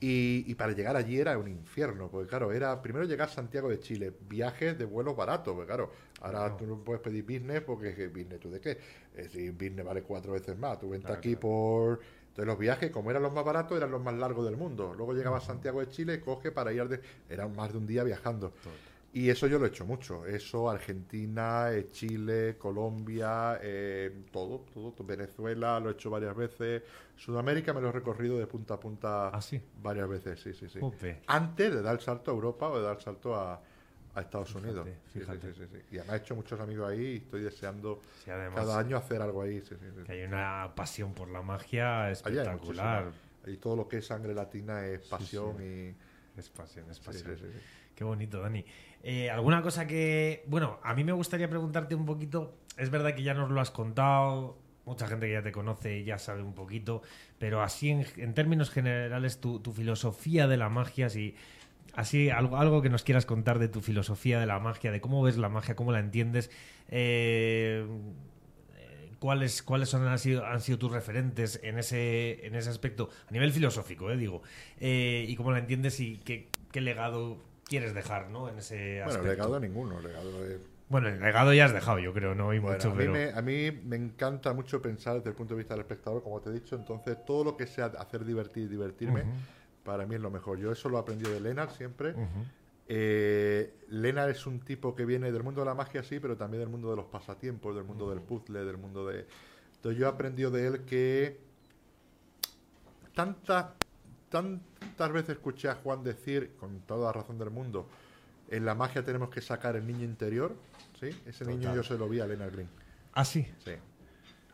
Y, y para llegar allí era un infierno, porque claro, era primero llegar a Santiago de Chile, viajes de vuelos baratos, porque claro, ahora Claro. tú no puedes pedir business porque ¿qué business tú de qué? Eh, si business vale cuatro veces más, tú vente Claro, aquí por... Entonces los viajes, como eran los más baratos, eran los más largos del mundo. Luego llegaba a Santiago de Chile, coge para ir de... Era más de un día viajando. Y eso yo lo he hecho mucho. Eso, Argentina, eh, Chile, Colombia, eh, todo, todo. Venezuela, lo he hecho varias veces. Sudamérica me lo he recorrido de punta a punta ¿Ah, sí? varias veces, sí, sí, sí. Antes de dar el salto a Europa o de dar el salto a, a Estados Fíjate, Unidos. Fíjate. sí, sí, sí. Y además he hecho muchos amigos ahí y estoy deseando cada año hacer algo ahí. Sí, sí, sí. que hay una pasión por la magia espectacular. Y todo lo que es sangre latina es pasión Es pasión, es y... Pasión. Qué bonito, Dani. Eh, ¿Alguna cosa que... Bueno, a mí me gustaría preguntarte un poquito. Es verdad que ya nos lo has contado. Mucha gente que ya te conoce ya sabe un poquito. Pero así, en, términos generales, tu, tu filosofía de la magia, si... Así, algo, algo que nos quieras contar de tu filosofía de la magia, de cómo ves la magia, cómo la entiendes, eh, cuáles, cuáles son, han, sido, han sido tus referentes en ese, en ese aspecto, a nivel filosófico, eh, digo, eh, y cómo la entiendes y qué, qué legado quieres dejar ¿no? en ese Bueno, aspecto. legado ninguno. Legado de... Bueno, el legado ya has dejado, yo creo, no hay Bueno, mucho, a, mí pero... me, a mí me encanta mucho pensar desde el punto de vista del espectador, como te he dicho, entonces todo lo que sea hacer divertir, divertirme, Ujú. para mí es lo mejor. Yo eso lo he aprendido de Lennart siempre. Eh, Lennart es un tipo que viene del mundo de la magia, sí, pero también del mundo de los pasatiempos, del mundo del puzzle, del mundo de... Entonces yo he aprendido de él que tantas, tantas veces escuché a Juan decir, con toda la razón del mundo, en la magia tenemos que sacar el niño interior, ¿sí? Ese niño Total. yo se lo vi a Lennart Green, Ah, sí. sí.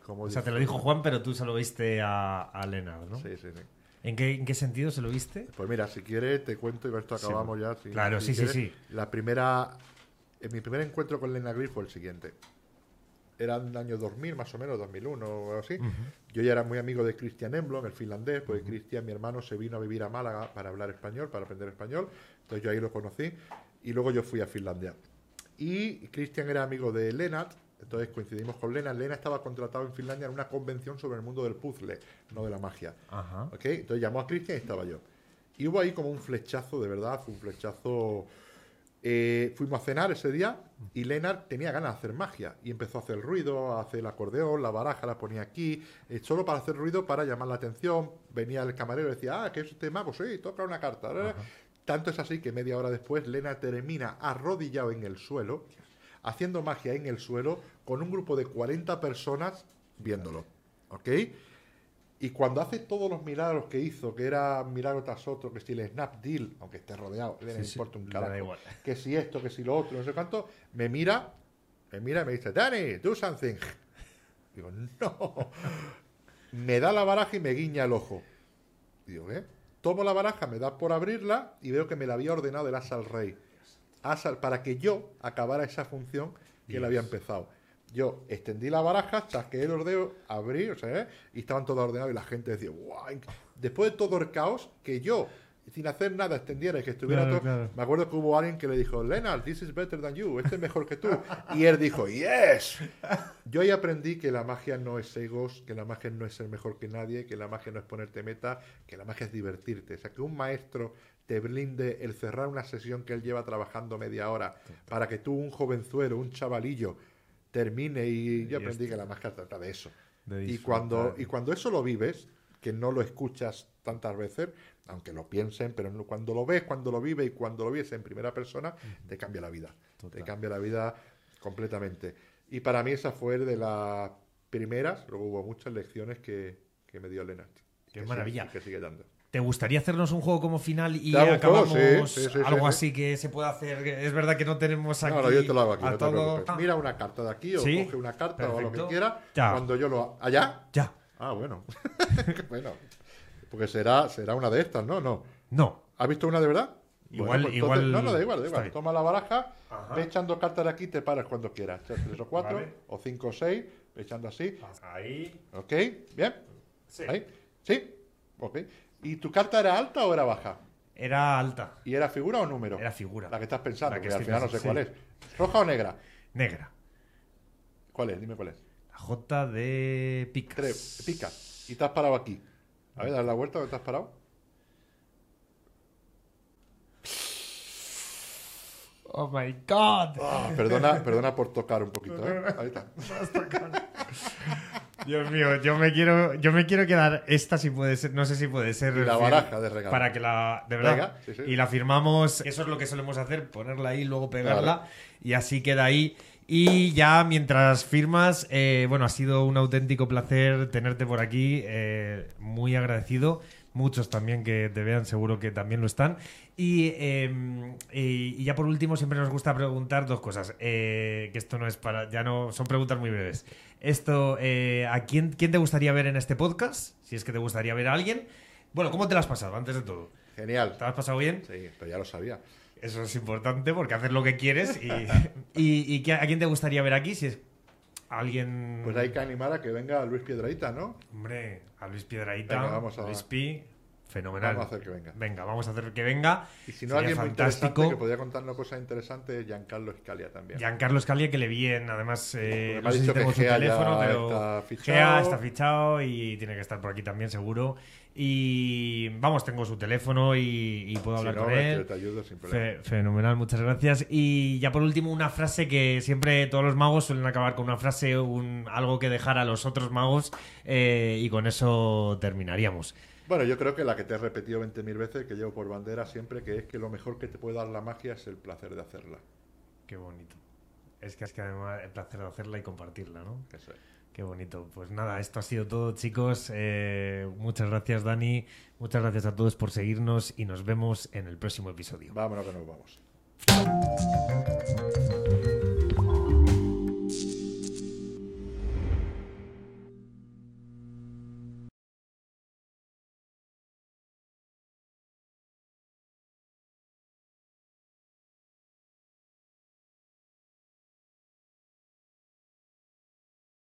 Como O sea, te lo dijo Juan, pero tú se lo viste a, a Leonard, ¿no? Sí, sí, sí. ¿En, qué, ¿En qué sentido se lo viste? Pues mira, si quieres te cuento y esto Sí, acabamos ya. si- claro, si sí, sí, quieres. sí. La primera, en mi primer encuentro con Lena Grill fue el siguiente. Era en el año 2000, más o menos, 2001 o algo así. Yo ya era muy amigo de Christian Emblom, el finlandés, porque Christian, mi hermano, se vino a vivir a Málaga para hablar español, para aprender español. Entonces yo ahí lo conocí y luego yo fui a Finlandia. Y Christian era amigo de Lennart, entonces coincidimos con Lennart. Lennart estaba contratado en Finlandia en una convención sobre el mundo del puzzle, no de la magia. Ajá. ¿Ok? Entonces llamó a Cristian y estaba yo. Y hubo ahí como un flechazo, de verdad, fue un flechazo Eh, fuimos a cenar ese día y Lennart tenía ganas de hacer magia y empezó a hacer ruido, a hacer el acordeón, la baraja la ponía aquí, eh, solo para hacer ruido, para llamar la atención. Venía el camarero y decía, ah, ¿qué es este mago? Sí, toca una carta. Tanto es así que media hora después Lennart termina arrodillado en el suelo, haciendo magia en el suelo, con un grupo de 40 personas viéndolo. ¿Ok? Y cuando hace todos los milagros que hizo, que era milagro tras otro, que si el snap deal, aunque esté rodeado, le importa un carajo, que si esto, que si lo otro, no sé cuánto, me mira, me mira y me dice, Danny, do something. [laughs] Digo, no. [laughs] Me da la baraja y me guiña el ojo. Digo, ¿eh? Tomo la baraja, me da por abrirla y veo que me la había ordenado el as al rey. As para que yo acabara esa función que él había empezado. Yo extendí la baraja, chasqueé los dedos, abrí, o sea, ¿eh? y estaban todos ordenados y la gente decía, guau. Después de todo el caos, que yo, sin hacer nada, extendiera y que estuviera todo. Me acuerdo que hubo alguien que le dijo, Leonard, this is better than you, este es mejor que tú. y él dijo, yes. Yo ahí aprendí que la magia no es egos, que la magia no es ser mejor que nadie, que la magia no es ponerte meta, que la magia es divertirte. O sea, que un maestro te blinde el cerrar una sesión que él lleva trabajando media hora para que tú, un jovenzuelo, un chavalillo, termine y yo aprendí que la magia trata de eso. y, cuando, y cuando eso lo vives, que no lo escuchas tantas veces, aunque lo piensen, pero cuando lo ves, cuando lo vives y cuando lo vives en primera persona, te cambia la vida. Te cambia la vida completamente. Y para mí esa fue de las primeras, luego hubo muchas lecciones que, que me dio Lennart. Qué maravilla. que sigue dando. ¿Te gustaría hacernos un juego como final y acabamos algo así que se pueda hacer? Es verdad que no tenemos aquí. No, yo te lo hago aquí. No te Mira una carta de aquí o coge una carta o lo que quiera. Cuando yo lo. ¿Allá? Ya. Ah, bueno. [laughs] bueno. Porque será, será una de estas, ¿no? No. No. ¿Has visto una de verdad? Igual, pues igual. No, no, da igual, da igual. Toma la baraja, ve echando cartas de aquí y te paras cuando quieras. Tres o cuatro, o cinco o seis, echando así. Ahí. ¿Ok? ¿Bien? Sí. ¿Ahí? ¿Sí? Ok. ¿Y tu carta era alta o era baja? Era alta. ¿Y era figura o número? Era figura. La que estás pensando, que al final no sé cuál es. ¿Roja o negra? Negra. ¿Cuál es? Dime cuál es. La J de picas. picas. Y te has parado aquí. A ver, dale la vuelta, ¿dónde te has parado? Oh my god. Ah, perdona, perdona por tocar un poquito, ¿eh? Ahí está. [laughs] Dios mío, yo me quiero, yo me quiero quedar esta si puede ser, no sé si puede ser. la baraja de regalo. Para que la, de verdad. Y la firmamos, eso es lo que solemos hacer, ponerla ahí, luego pegarla y así queda ahí. Y ya mientras firmas, eh, bueno, ha sido un auténtico placer tenerte por aquí, eh, muy agradecido muchos también que te vean, seguro que también lo están. Y, y, ya por último, siempre nos gusta preguntar dos cosas, eh, que esto no es para, ya no, son preguntas muy breves. Esto, eh, ¿a quién, quién te gustaría ver en este podcast? Si es que te gustaría ver a alguien. Bueno, ¿cómo te lo has pasado antes de todo? Genial. ¿Te lo has pasado bien? Sí, pero ya lo sabía. Eso es importante porque haces lo que quieres. ¿Y, [laughs] y, y a quién te gustaría ver aquí? Si es alguien. Pues hay que animar a que venga Luis Piedraíta, ¿no? Hombre, a Luis Piedraíta. vamos a... Luis Pi, fenomenal. Vamos a hacer que venga. Venga, vamos a hacer que venga. Y si no, alguien fantástico. muy que podría contarnos cosas interesantes, Giancarlo Scalia también. Giancarlo Scalia, que le vi en, además, eh, no sé si tengo su teléfono, pero está fichado. está fichado y tiene que estar por aquí también, seguro. Y vamos, tengo su teléfono y, puedo hablar con él. Te ayudo sin fenomenal, muchas gracias. Y ya por último, una frase que siempre todos los magos suelen acabar con una frase, un, algo que dejar a los otros magos, eh, y con eso terminaríamos. Bueno, yo creo que la que te he repetido 20.000 veces, que llevo por bandera siempre, que es que lo mejor que te puede dar la magia es el placer de hacerla. Qué bonito. Es que es que además el placer de hacerla y compartirla, ¿no? Eso es. Qué bonito. Pues nada, esto ha sido todo, chicos. Eh, muchas gracias, Dani. Muchas gracias a todos por seguirnos y nos vemos en el próximo episodio. Vámonos que nos vamos.